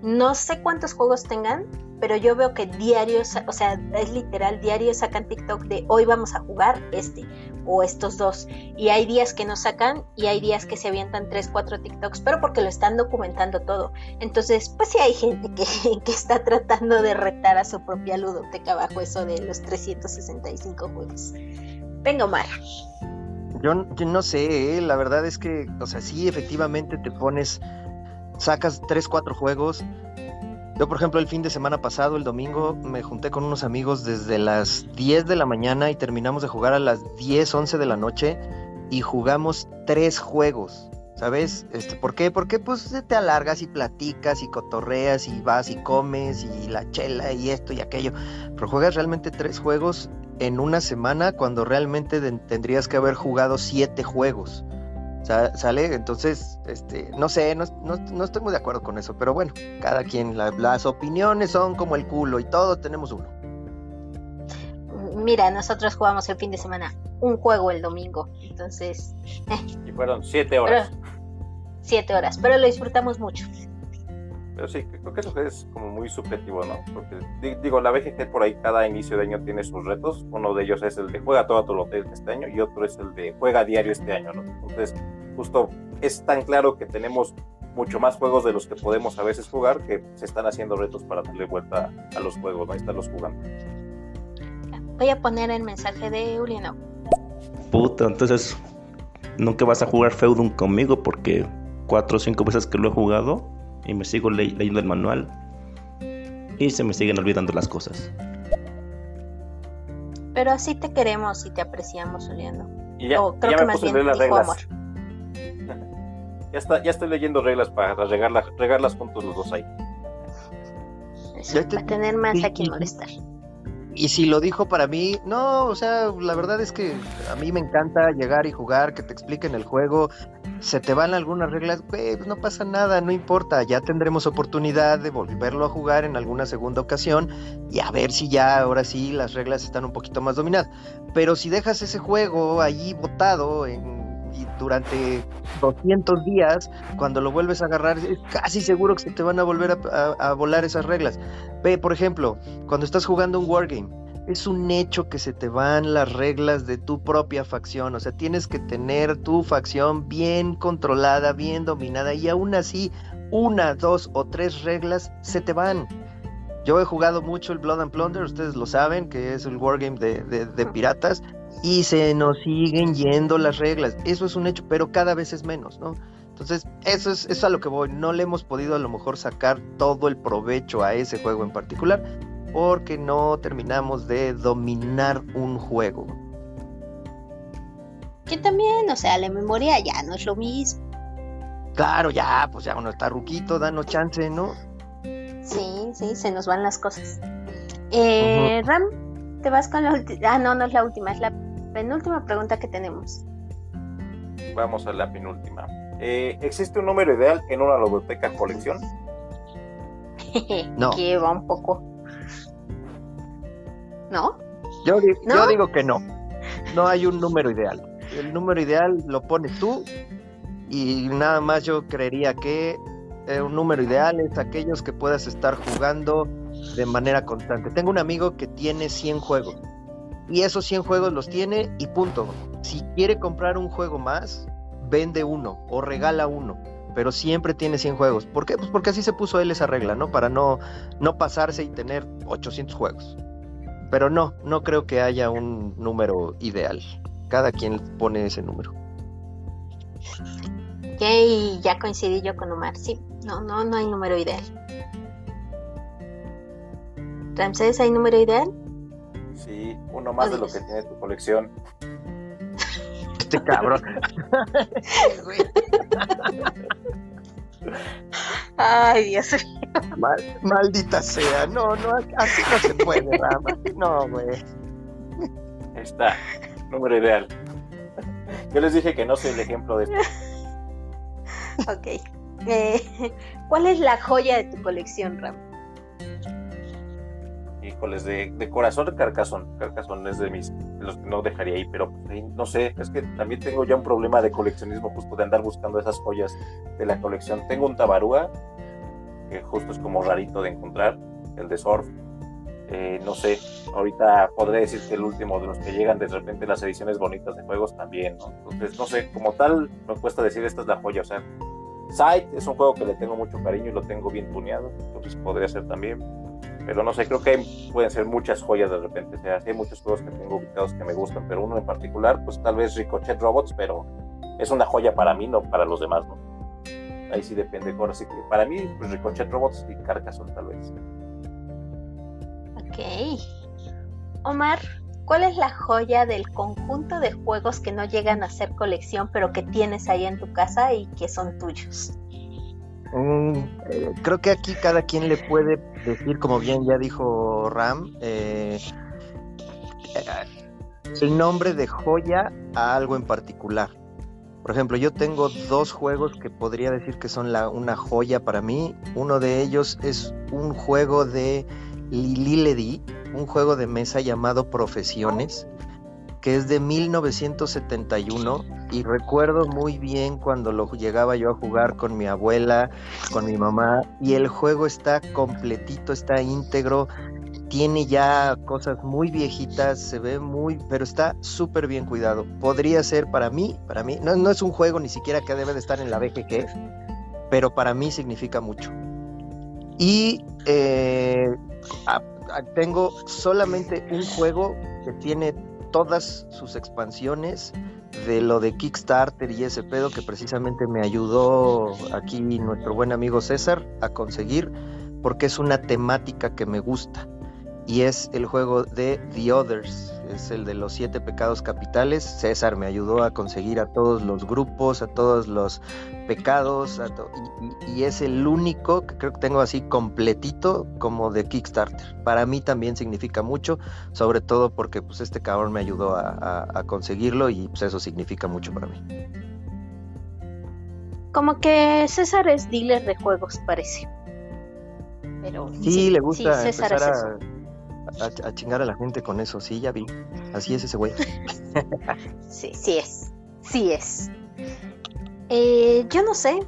No sé cuántos juegos tengan, pero yo veo que diarios, o sea, es literal, diario sacan TikTok de hoy vamos a jugar este o estos dos. Y hay días que no sacan y hay días que se avientan tres, cuatro TikToks, pero porque lo están documentando todo. Entonces, pues sí hay gente que, que está tratando de retar a su propia ludoteca bajo eso de los 365 juegos. Venga, Omar. Yo, yo no sé, ¿eh? la verdad es que, o sea, sí, efectivamente te pones, sacas tres, cuatro juegos yo, por ejemplo, el fin de semana pasado, el domingo, me junté con unos amigos desde las 10 de la mañana y terminamos de jugar a las 10, 11 de la noche y jugamos tres juegos. ¿Sabes? Este, ¿Por qué? Porque pues te alargas y platicas y cotorreas y vas y comes y la chela y esto y aquello. Pero juegas realmente tres juegos en una semana cuando realmente tendrías que haber jugado siete juegos. ¿Sale? Entonces, este, no sé, no, estoy muy de acuerdo con eso, pero bueno, cada quien, las opiniones son como el culo y todos tenemos uno. Mira, nosotros jugamos el fin de semana un juego el domingo. Entonces... Eh. Y fueron siete horas. siete horas, pero lo disfrutamos mucho. Pero sí, creo que eso es como muy subjetivo, ¿no? Porque digo, la BGG por ahí cada inicio de año tiene sus retos. Uno de ellos es el de juega todo tu hotel este año y otro es el de juega diario este año, ¿no? Entonces, justo es tan claro que tenemos mucho más juegos de los que podemos a veces jugar que se están haciendo retos para darle vuelta a los juegos, ¿no? Ahí los jugando. Voy a poner el mensaje de Uliano. Puta, entonces nunca vas a jugar Feudum conmigo porque cuatro o cinco veces que lo he jugado y me sigo leyendo el manual y se me siguen olvidando las cosas. Pero así te queremos y te apreciamos, Juliano. Y ya, creo que más bien las reglas. ya, está, ya estoy leyendo reglas para regarlas, regarlas juntos los dos ahí. para tener más a quien molestar y si lo dijo para mí, no, o sea, la verdad es que a mí me encanta llegar y jugar, que te expliquen el juego, se te van algunas reglas, pues no pasa nada, no importa, ya tendremos oportunidad de volverlo a jugar en alguna segunda ocasión y a ver si ya ahora sí las reglas están un poquito más dominadas. Pero si dejas ese juego allí botado durante 200 días, cuando lo vuelves a agarrar, es casi seguro que se te van a volver a, volar esas reglas. Ve, por ejemplo, cuando estás jugando un wargame, es un hecho que se te van las reglas de tu propia facción. O sea, tienes que tener tu facción bien controlada, bien dominada, y aún así, una, dos o tres reglas se te van. Yo he jugado mucho el Blood and Plunder, ustedes lo saben, que es el wargame de, de piratas y se nos siguen yendo las reglas. Eso es un hecho, pero cada vez es menos, ¿no? Entonces, eso es, eso a lo que voy. No le hemos podido a lo mejor sacar todo el provecho a ese juego en particular, porque no terminamos de dominar un juego. Que también, o sea, la memoria ya no es lo mismo. Claro, ya, pues ya uno está ruquito, danos chance, ¿no? Sí, sí, se nos van las cosas. Eh, Ram, te vas con la última. Ah, no, no es la última, es la penúltima pregunta que tenemos. Vamos a la penúltima. Eh, ¿Existe un número ideal en una biblioteca colección? no. Que va un poco. ¿No? Yo, yo digo que no. No hay un número ideal. El número ideal lo pones tú y nada más yo creería que eh, un número ideal es aquellos que puedas estar jugando de manera constante. Tengo un amigo que tiene 100 juegos y esos 100 juegos los tiene y punto. Si quiere comprar un juego más, vende uno o regala uno, pero siempre tiene 100 juegos. ¿Por qué? Pues porque así se puso él esa regla, ¿no? Para no, no pasarse y tener 800 juegos. Pero no, no creo que haya un número ideal. Cada quien pone ese número. Ok, ya coincidí yo con Omar. Sí, no, no, no hay número ideal. Ramsés, ¿hay número ideal? Sí, uno más de lo que tiene tu colección. Este cabrón. Ay, Dios mío. maldita sea. No, no, así no se puede, Rama. No, güey. Ahí está. Número ideal. Yo les dije que no soy el ejemplo de esto. Ok. Eh, ¿Cuál es la joya de tu colección, Ram? Híjoles, de, de corazón Carcasón. Carcasón es de mis, los que no dejaría ahí, pero pues, no sé, es que también tengo ya un problema de coleccionismo justo de andar buscando esas joyas de la colección. Tengo un Tabarúa, que justo es como rarito de encontrar, el de Surf. Eh, no sé, ahorita podré decir que el último de los que llegan de repente las ediciones bonitas de juegos también, ¿no? Entonces, no sé, como tal, me cuesta decir esta es la joya, o sea, Sight es un juego que le tengo mucho cariño y lo tengo bien tuneado, entonces podría ser también pero no sé, creo que pueden ser muchas joyas de repente. O sea, hay muchos juegos que tengo ubicados que me gustan, pero uno en particular, pues tal vez Ricochet Robots, pero es una joya para mí, no para los demás, ¿no? Ahí sí depende. Ahora sí que para mí, pues Ricochet Robots y Carcassonne tal vez. Ok. Omar, ¿cuál es la joya del conjunto de juegos que no llegan a ser colección, pero que tienes ahí en tu casa y que son tuyos? Eh, creo que aquí cada quien le puede decir, como bien ya dijo Ram, eh, el nombre de joya a algo en particular. Por ejemplo, yo tengo dos juegos que podría decir que son una joya para mí. Uno de ellos es un juego de Lili un juego de mesa llamado Profesiones, que es de 1971 y recuerdo muy bien cuando lo llegaba yo a jugar con mi abuela, con mi mamá y el juego está completito, está íntegro, tiene ya cosas muy viejitas, se ve muy, pero está súper bien cuidado. Podría ser para mí, para mí, no, no es un juego ni siquiera que debe de estar en la BGG, pero para mí significa mucho. Y eh, tengo solamente un juego que tiene todas sus expansiones de lo de Kickstarter y ese pedo que precisamente me ayudó aquí nuestro buen amigo César a conseguir porque es una temática que me gusta y es el juego de The Others, es el de los siete pecados capitales. César me ayudó a conseguir a todos los grupos, a todos los pecados, y, es el único que creo que tengo así completito como de Kickstarter. Para mí también significa mucho, sobre todo porque pues este cabrón me ayudó a, conseguirlo y pues eso significa mucho para mí. Como que César es dealer de juegos, parece. Pero sí, le gusta César empezar a, chingar a la gente con eso, sí, ya vi. Así es ese güey. sí, sí es. Sí es. Eh, yo no sé.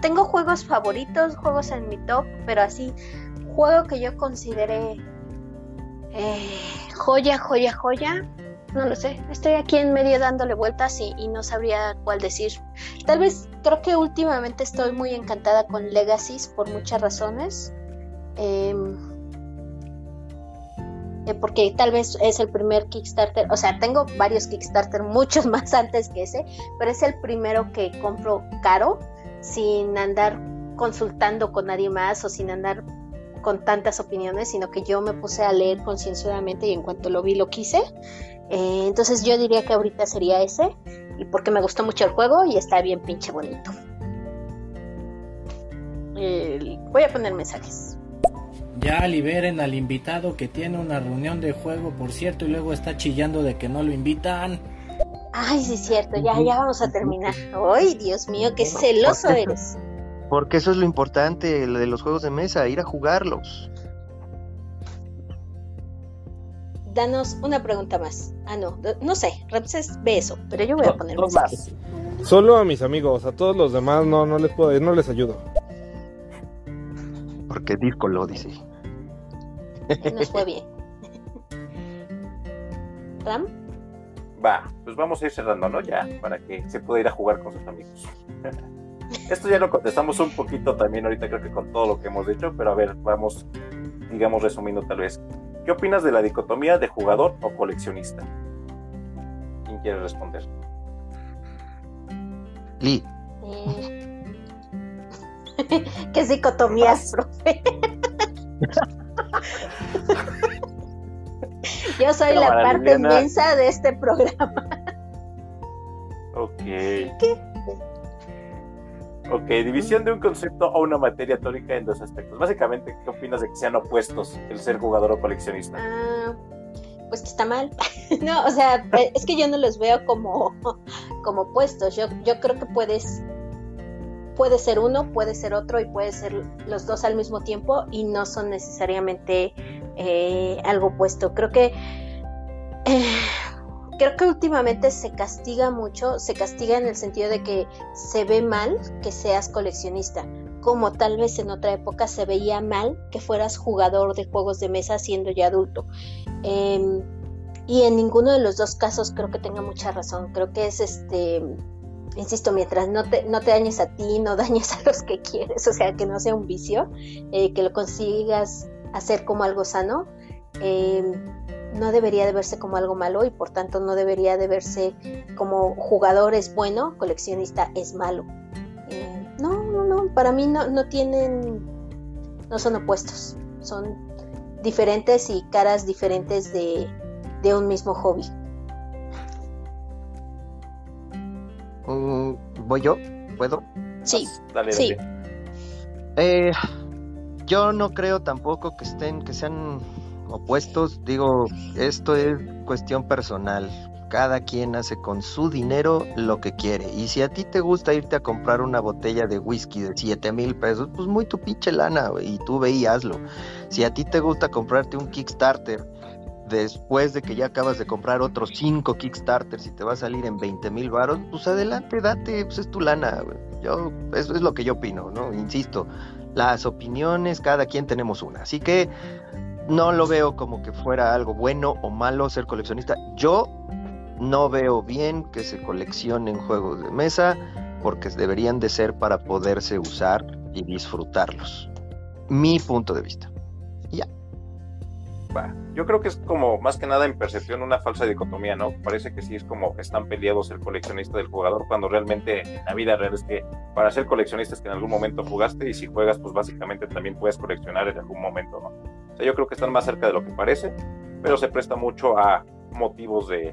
Tengo juegos favoritos, juegos en mi top, pero así, juego que yo considere eh, joya, joya, joya. No lo sé. Estoy aquí en medio dándole vueltas y, no sabría cuál decir. Tal vez creo que últimamente estoy muy encantada con Legacies por muchas razones. Eh, eh, porque tal vez es el primer Kickstarter, o sea, tengo varios Kickstarter, muchos más antes que ese, pero es el primero que compro caro, sin andar consultando con nadie más o sin andar con tantas opiniones, sino que yo me puse a leer concienzudamente y en cuanto lo vi lo quise. Eh, entonces yo diría que ahorita sería ese, y porque me gustó mucho el juego y está bien pinche bonito. voy a poner mensajes. Ya liberen al invitado que tiene una reunión de juego, por cierto, y luego está chillando de que no lo invitan. Ay, sí es cierto, ya, ya vamos a terminar. Ay, Dios mío, qué celoso eres. Porque eso es lo importante lo de los juegos de mesa, ir a jugarlos. Danos una pregunta más. Ah, no, no sé, Ramses ve eso, pero yo voy a poner más. Solo a mis amigos, a todos los demás no, no les puedo, no les ayudo. Porque Disco lo dice. Nos fue bien. ¿Ram? Va, pues vamos a ir cerrando, ¿no? Ya, para que se pueda ir a jugar con sus amigos. Esto ya lo contestamos un poquito también ahorita, creo que con todo lo que hemos dicho, pero a ver, vamos, digamos, resumiendo tal vez. ¿Qué opinas de la dicotomía de jugador o coleccionista? ¿Quién quiere responder? Lee. Eh... ¿Qué dicotomías, profe? Yo soy la parte inmensa de este programa. Ok. ¿Qué? Ok, división de un concepto o una materia teórica en dos aspectos. Básicamente, ¿qué opinas de que sean opuestos el ser jugador o coleccionista? Ah, pues que está mal. no, o sea, es que yo no los veo como, como opuestos. Yo, yo creo que puedes puede ser uno, puede ser otro y puede ser los dos al mismo tiempo y no son necesariamente eh, algo opuesto. Creo que eh, creo que últimamente se castiga mucho, se castiga en el sentido de que se ve mal que seas coleccionista, como tal vez en otra época se veía mal que fueras jugador de juegos de mesa siendo ya adulto. Em, y en ninguno de los dos casos creo que tenga mucha razón. Creo que es este insisto, mientras no te, no te dañes a ti, no dañes a los que quieres, o sea, que no sea un vicio, eh, que lo consigas hacer como algo sano, eh, no debería de verse como algo malo y por tanto no debería de verse como jugador es bueno, coleccionista es malo. Eh, no, no, no, para mí no, no tienen, no son opuestos, son diferentes y caras diferentes de, de un mismo hobby. ¿Voy yo? ¿Puedo? Sí. Dale, sí. Eh, yo no creo tampoco que estén, que sean opuestos. Digo, esto es cuestión personal. Cada quien hace con su dinero lo que quiere. Y si a ti te gusta irte a comprar una botella de whisky de 7 mil pesos, pues muy tu pinche lana, y tú ve y hazlo. Si a ti te gusta comprarte un Kickstarter después de que ya acabas de comprar otros cinco Kickstarters y te va a salir en 20 mil baros, pues adelante, date, pues es tu lana. Yo, eso es lo que yo opino, ¿no? Insisto, las opiniones, cada quien tenemos una. Así que no lo veo como que fuera algo bueno o malo ser coleccionista. Yo no veo bien que se coleccionen juegos de mesa porque deberían de ser para poderse usar y disfrutarlos. Mi punto de vista. Ya. Yo creo que es como más que nada en percepción una falsa dicotomía, ¿no? Parece que sí es como están peleados el coleccionista del jugador, cuando realmente en la vida real es que para ser coleccionista es que en algún momento jugaste y si juegas, pues básicamente también puedes coleccionar en algún momento, ¿no? O sea, yo creo que están más cerca de lo que parece, pero se presta mucho a motivos de,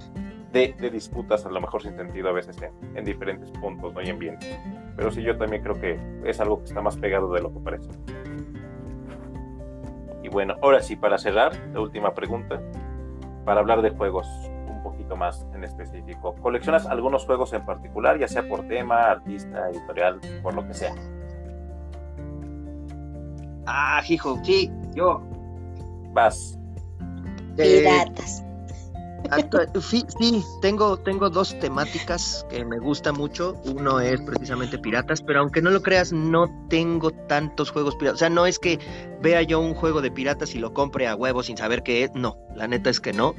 de, disputas, a lo mejor sin sentido a veces en, en diferentes puntos ¿no? y ambientes. Pero sí, yo también creo que es algo que está más pegado de lo que parece. Y bueno, ahora sí, para cerrar, la última pregunta, para hablar de juegos un poquito más en específico. ¿Coleccionas algunos juegos en particular, ya sea por tema, artista, editorial, por lo que sea? Ah, hijo, sí, yo. Vas. Piratas. Sí, tengo, tengo dos temáticas que me gustan mucho. Uno es precisamente piratas, pero aunque no lo creas, no tengo tantos juegos piratas. O sea, no es que vea yo un juego de piratas y lo compre a huevo sin saber qué es. No, la neta es que no.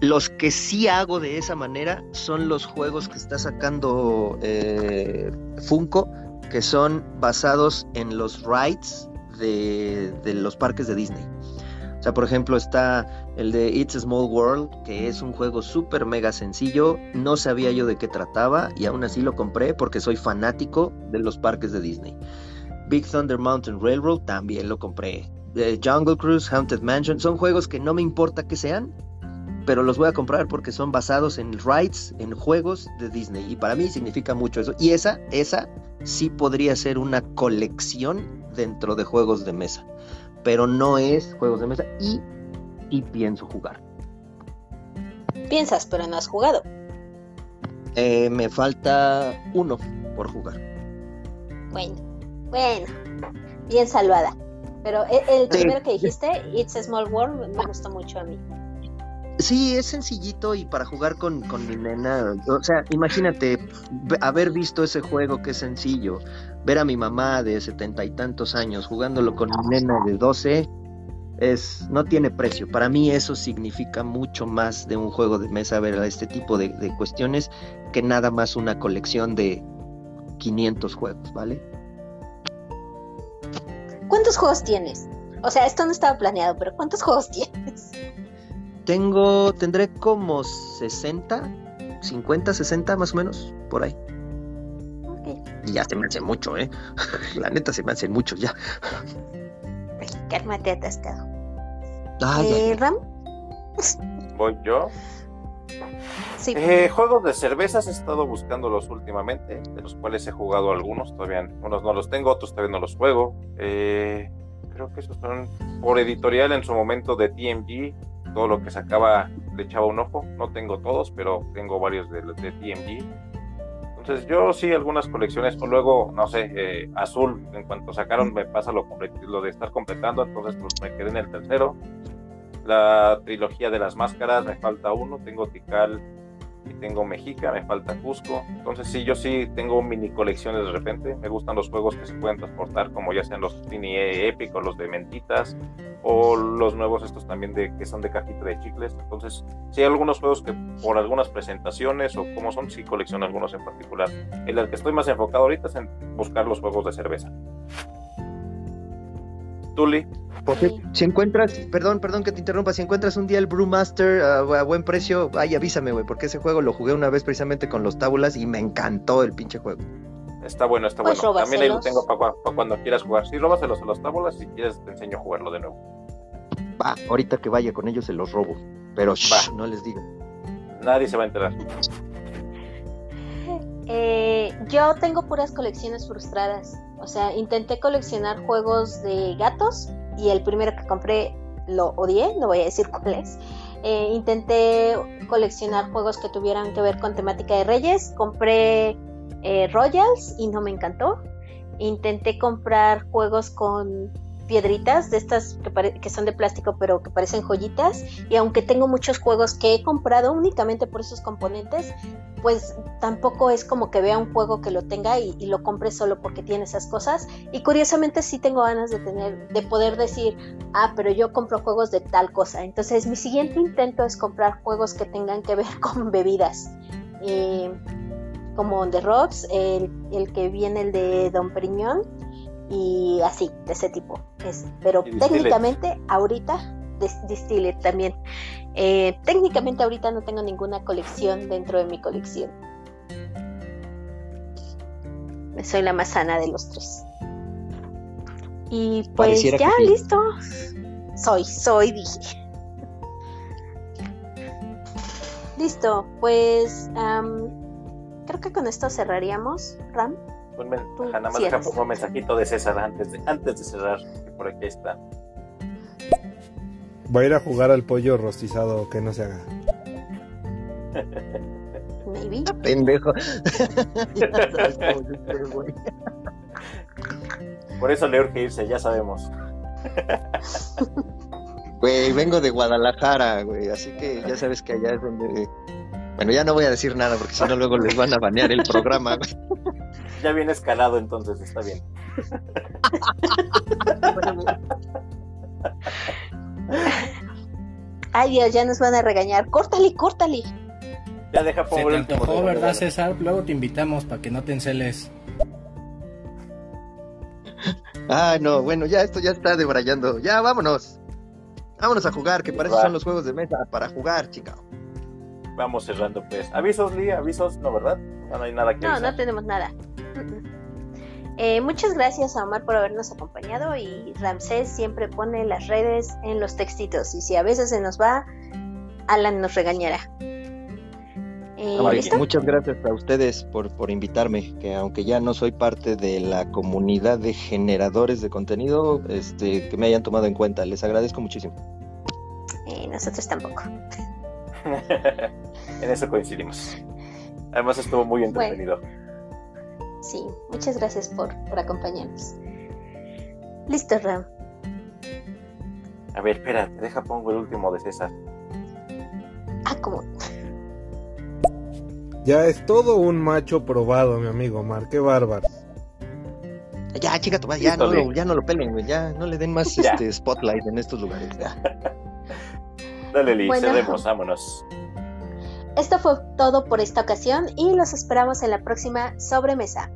Los que sí hago de esa manera son los juegos que está sacando eh, Funko, que son basados en los rides de, de los parques de Disney. O sea, por ejemplo, está el de It's a Small World, que es un juego súper mega sencillo. No sabía yo de qué trataba y aún así lo compré porque soy fanático de los parques de Disney. Big Thunder Mountain Railroad también lo compré. The Jungle Cruise, Haunted Mansion, son juegos que no me importa que sean, pero los voy a comprar porque son basados en rides, en juegos de Disney. Y para mí significa mucho eso. Y esa, esa sí podría ser una colección dentro de juegos de mesa pero no es juegos de mesa y, y pienso jugar. Piensas, pero no has jugado. Eh, me falta uno por jugar. Bueno, bueno, bien salvada. Pero e, el, primero que dijiste, It's a Small World, me gustó mucho a mí. Sí, es sencillito y para jugar con, con mi nena, o sea, imagínate haber visto ese juego que es sencillo, ver a mi mamá de setenta y tantos años jugándolo con mi nena de doce, es, no tiene precio. Para mí eso significa mucho más de un juego de mesa, ver este tipo de, de cuestiones, que nada más una colección de 500 juegos, ¿vale? ¿Cuántos juegos tienes? O sea, esto no estaba planeado, pero ¿cuántos juegos tienes? Tengo, tendré como 60, 50, 60 más o menos, por ahí. Y ya se me hace mucho, ¿eh? La neta se me hacen muchos ya. Cálmate atascado. Ah, eh, Ram. ¿Voy yo? Sí. Eh, juegos de cervezas he estado buscándolos últimamente, de los cuales he jugado algunos, todavía unos no los tengo, otros todavía no los juego. Eh, creo que esos son por editorial en su momento de TMG, todo lo que sacaba le echaba un ojo. No tengo todos, pero tengo varios de, de TMG. Entonces yo sí algunas colecciones, o luego, no sé, eh, Azul, en cuanto sacaron me pasa lo, lo de estar completando, entonces pues me quedé en el tercero. La trilogía de las máscaras, me falta uno, tengo Tikal y tengo Mexica, me falta Cusco. Entonces sí, yo sí tengo mini colecciones de repente. Me gustan los juegos que se pueden transportar, como ya sean los Tini Epic o los de mentitas, o los nuevos estos también de que son de cajita de chicles. Entonces sí hay algunos juegos que por algunas presentaciones o como son, sí colecciono algunos en particular. En el que estoy más enfocado ahorita es en buscar los juegos de cerveza. Tuli. Si encuentras, perdón, perdón que te interrumpa, si encuentras un día el Brewmaster a, buen precio, ay, avísame, güey, porque ese juego lo jugué una vez precisamente con los tábulas y me encantó el pinche juego. Está bueno, está pues bueno. También ahí lo tengo para cuando quieras jugar. Sí, róbaselos a los tábulas, si quieres te enseño a jugarlo de nuevo. Va, ahorita que vaya con ellos se los robo, pero no les digo. Nadie se va a enterar. Eh, yo tengo puras colecciones frustradas. O sea, intenté coleccionar juegos de gatos y el primero que compré lo odié, no voy a decir cuál es. Eh, intenté coleccionar juegos que tuvieran que ver con temática de reyes. Compré eh, Royals y no me encantó. Intenté comprar juegos con piedritas de estas que, son de plástico pero que parecen joyitas. Y aunque tengo muchos juegos que he comprado únicamente por esos componentes pues tampoco es como que vea un juego que lo tenga y, y, lo compre solo porque tiene esas cosas. Y curiosamente sí tengo ganas de tener de poder decir ah pero yo compro juegos de tal cosa entonces mi siguiente intento es comprar juegos que tengan que ver con bebidas eh, como The Rocks el, el que viene el de Don Periñón y así, de ese tipo. Es, pero técnicamente ahorita, Distilled también. Eh, técnicamente ahorita no tengo ninguna colección dentro de mi colección. Soy la más sana de los tres. Y pues ya, listo. Soy, soy, dije. Listo, pues creo que con esto cerraríamos, Ram. Un nada más deja un mensajito de César antes de, antes de cerrar, que por aquí está. Voy a ir a jugar al pollo rostizado, que no se haga. Maybe. Pendejo. por eso le urge irse, ya sabemos. Güey, vengo de Guadalajara, güey, así que ya sabes que allá es donde... Bueno, ya no voy a decir nada porque si no luego les van a banear el programa, güey ya viene escalado, entonces está bien. Ay Dios, ya nos van a regañar. Córtale, córtale. Ya deja por Se te antojó, ¿verdad, César? Luego te invitamos para que no te enceles. Ah, no, bueno, ya esto ya está debrayando. Ya, vámonos. Vámonos a jugar, que para eso son los juegos de mesa, para jugar, chica. Vamos cerrando, pues. Avisos, Lee, avisos, no, ¿verdad? No, hay nada que No, no tenemos nada. Eh, muchas gracias a Omar por habernos acompañado y Ramsés siempre pone las redes en los textitos y si a veces se nos va, Alan nos regañará. Eh, muchas gracias a ustedes por, por invitarme, que aunque ya no soy parte de la comunidad de generadores de contenido, este, que me hayan tomado en cuenta, les agradezco muchísimo. Eh, nosotros tampoco. en eso coincidimos. Además estuvo muy entretenido. Sí, muchas gracias por, por acompañarnos. Listo, Ram. A ver, espera, deja pongo el último de César. Ah, ¿cómo? Ya es todo un macho probado, mi amigo Omar, qué bárbaro. Ya, chica, ya, no lo, ya no lo pelen, ya no le den más este spotlight en estos lugares. Dale, Liz, vámonos. Esto fue todo por esta ocasión y los esperamos en la próxima sobremesa.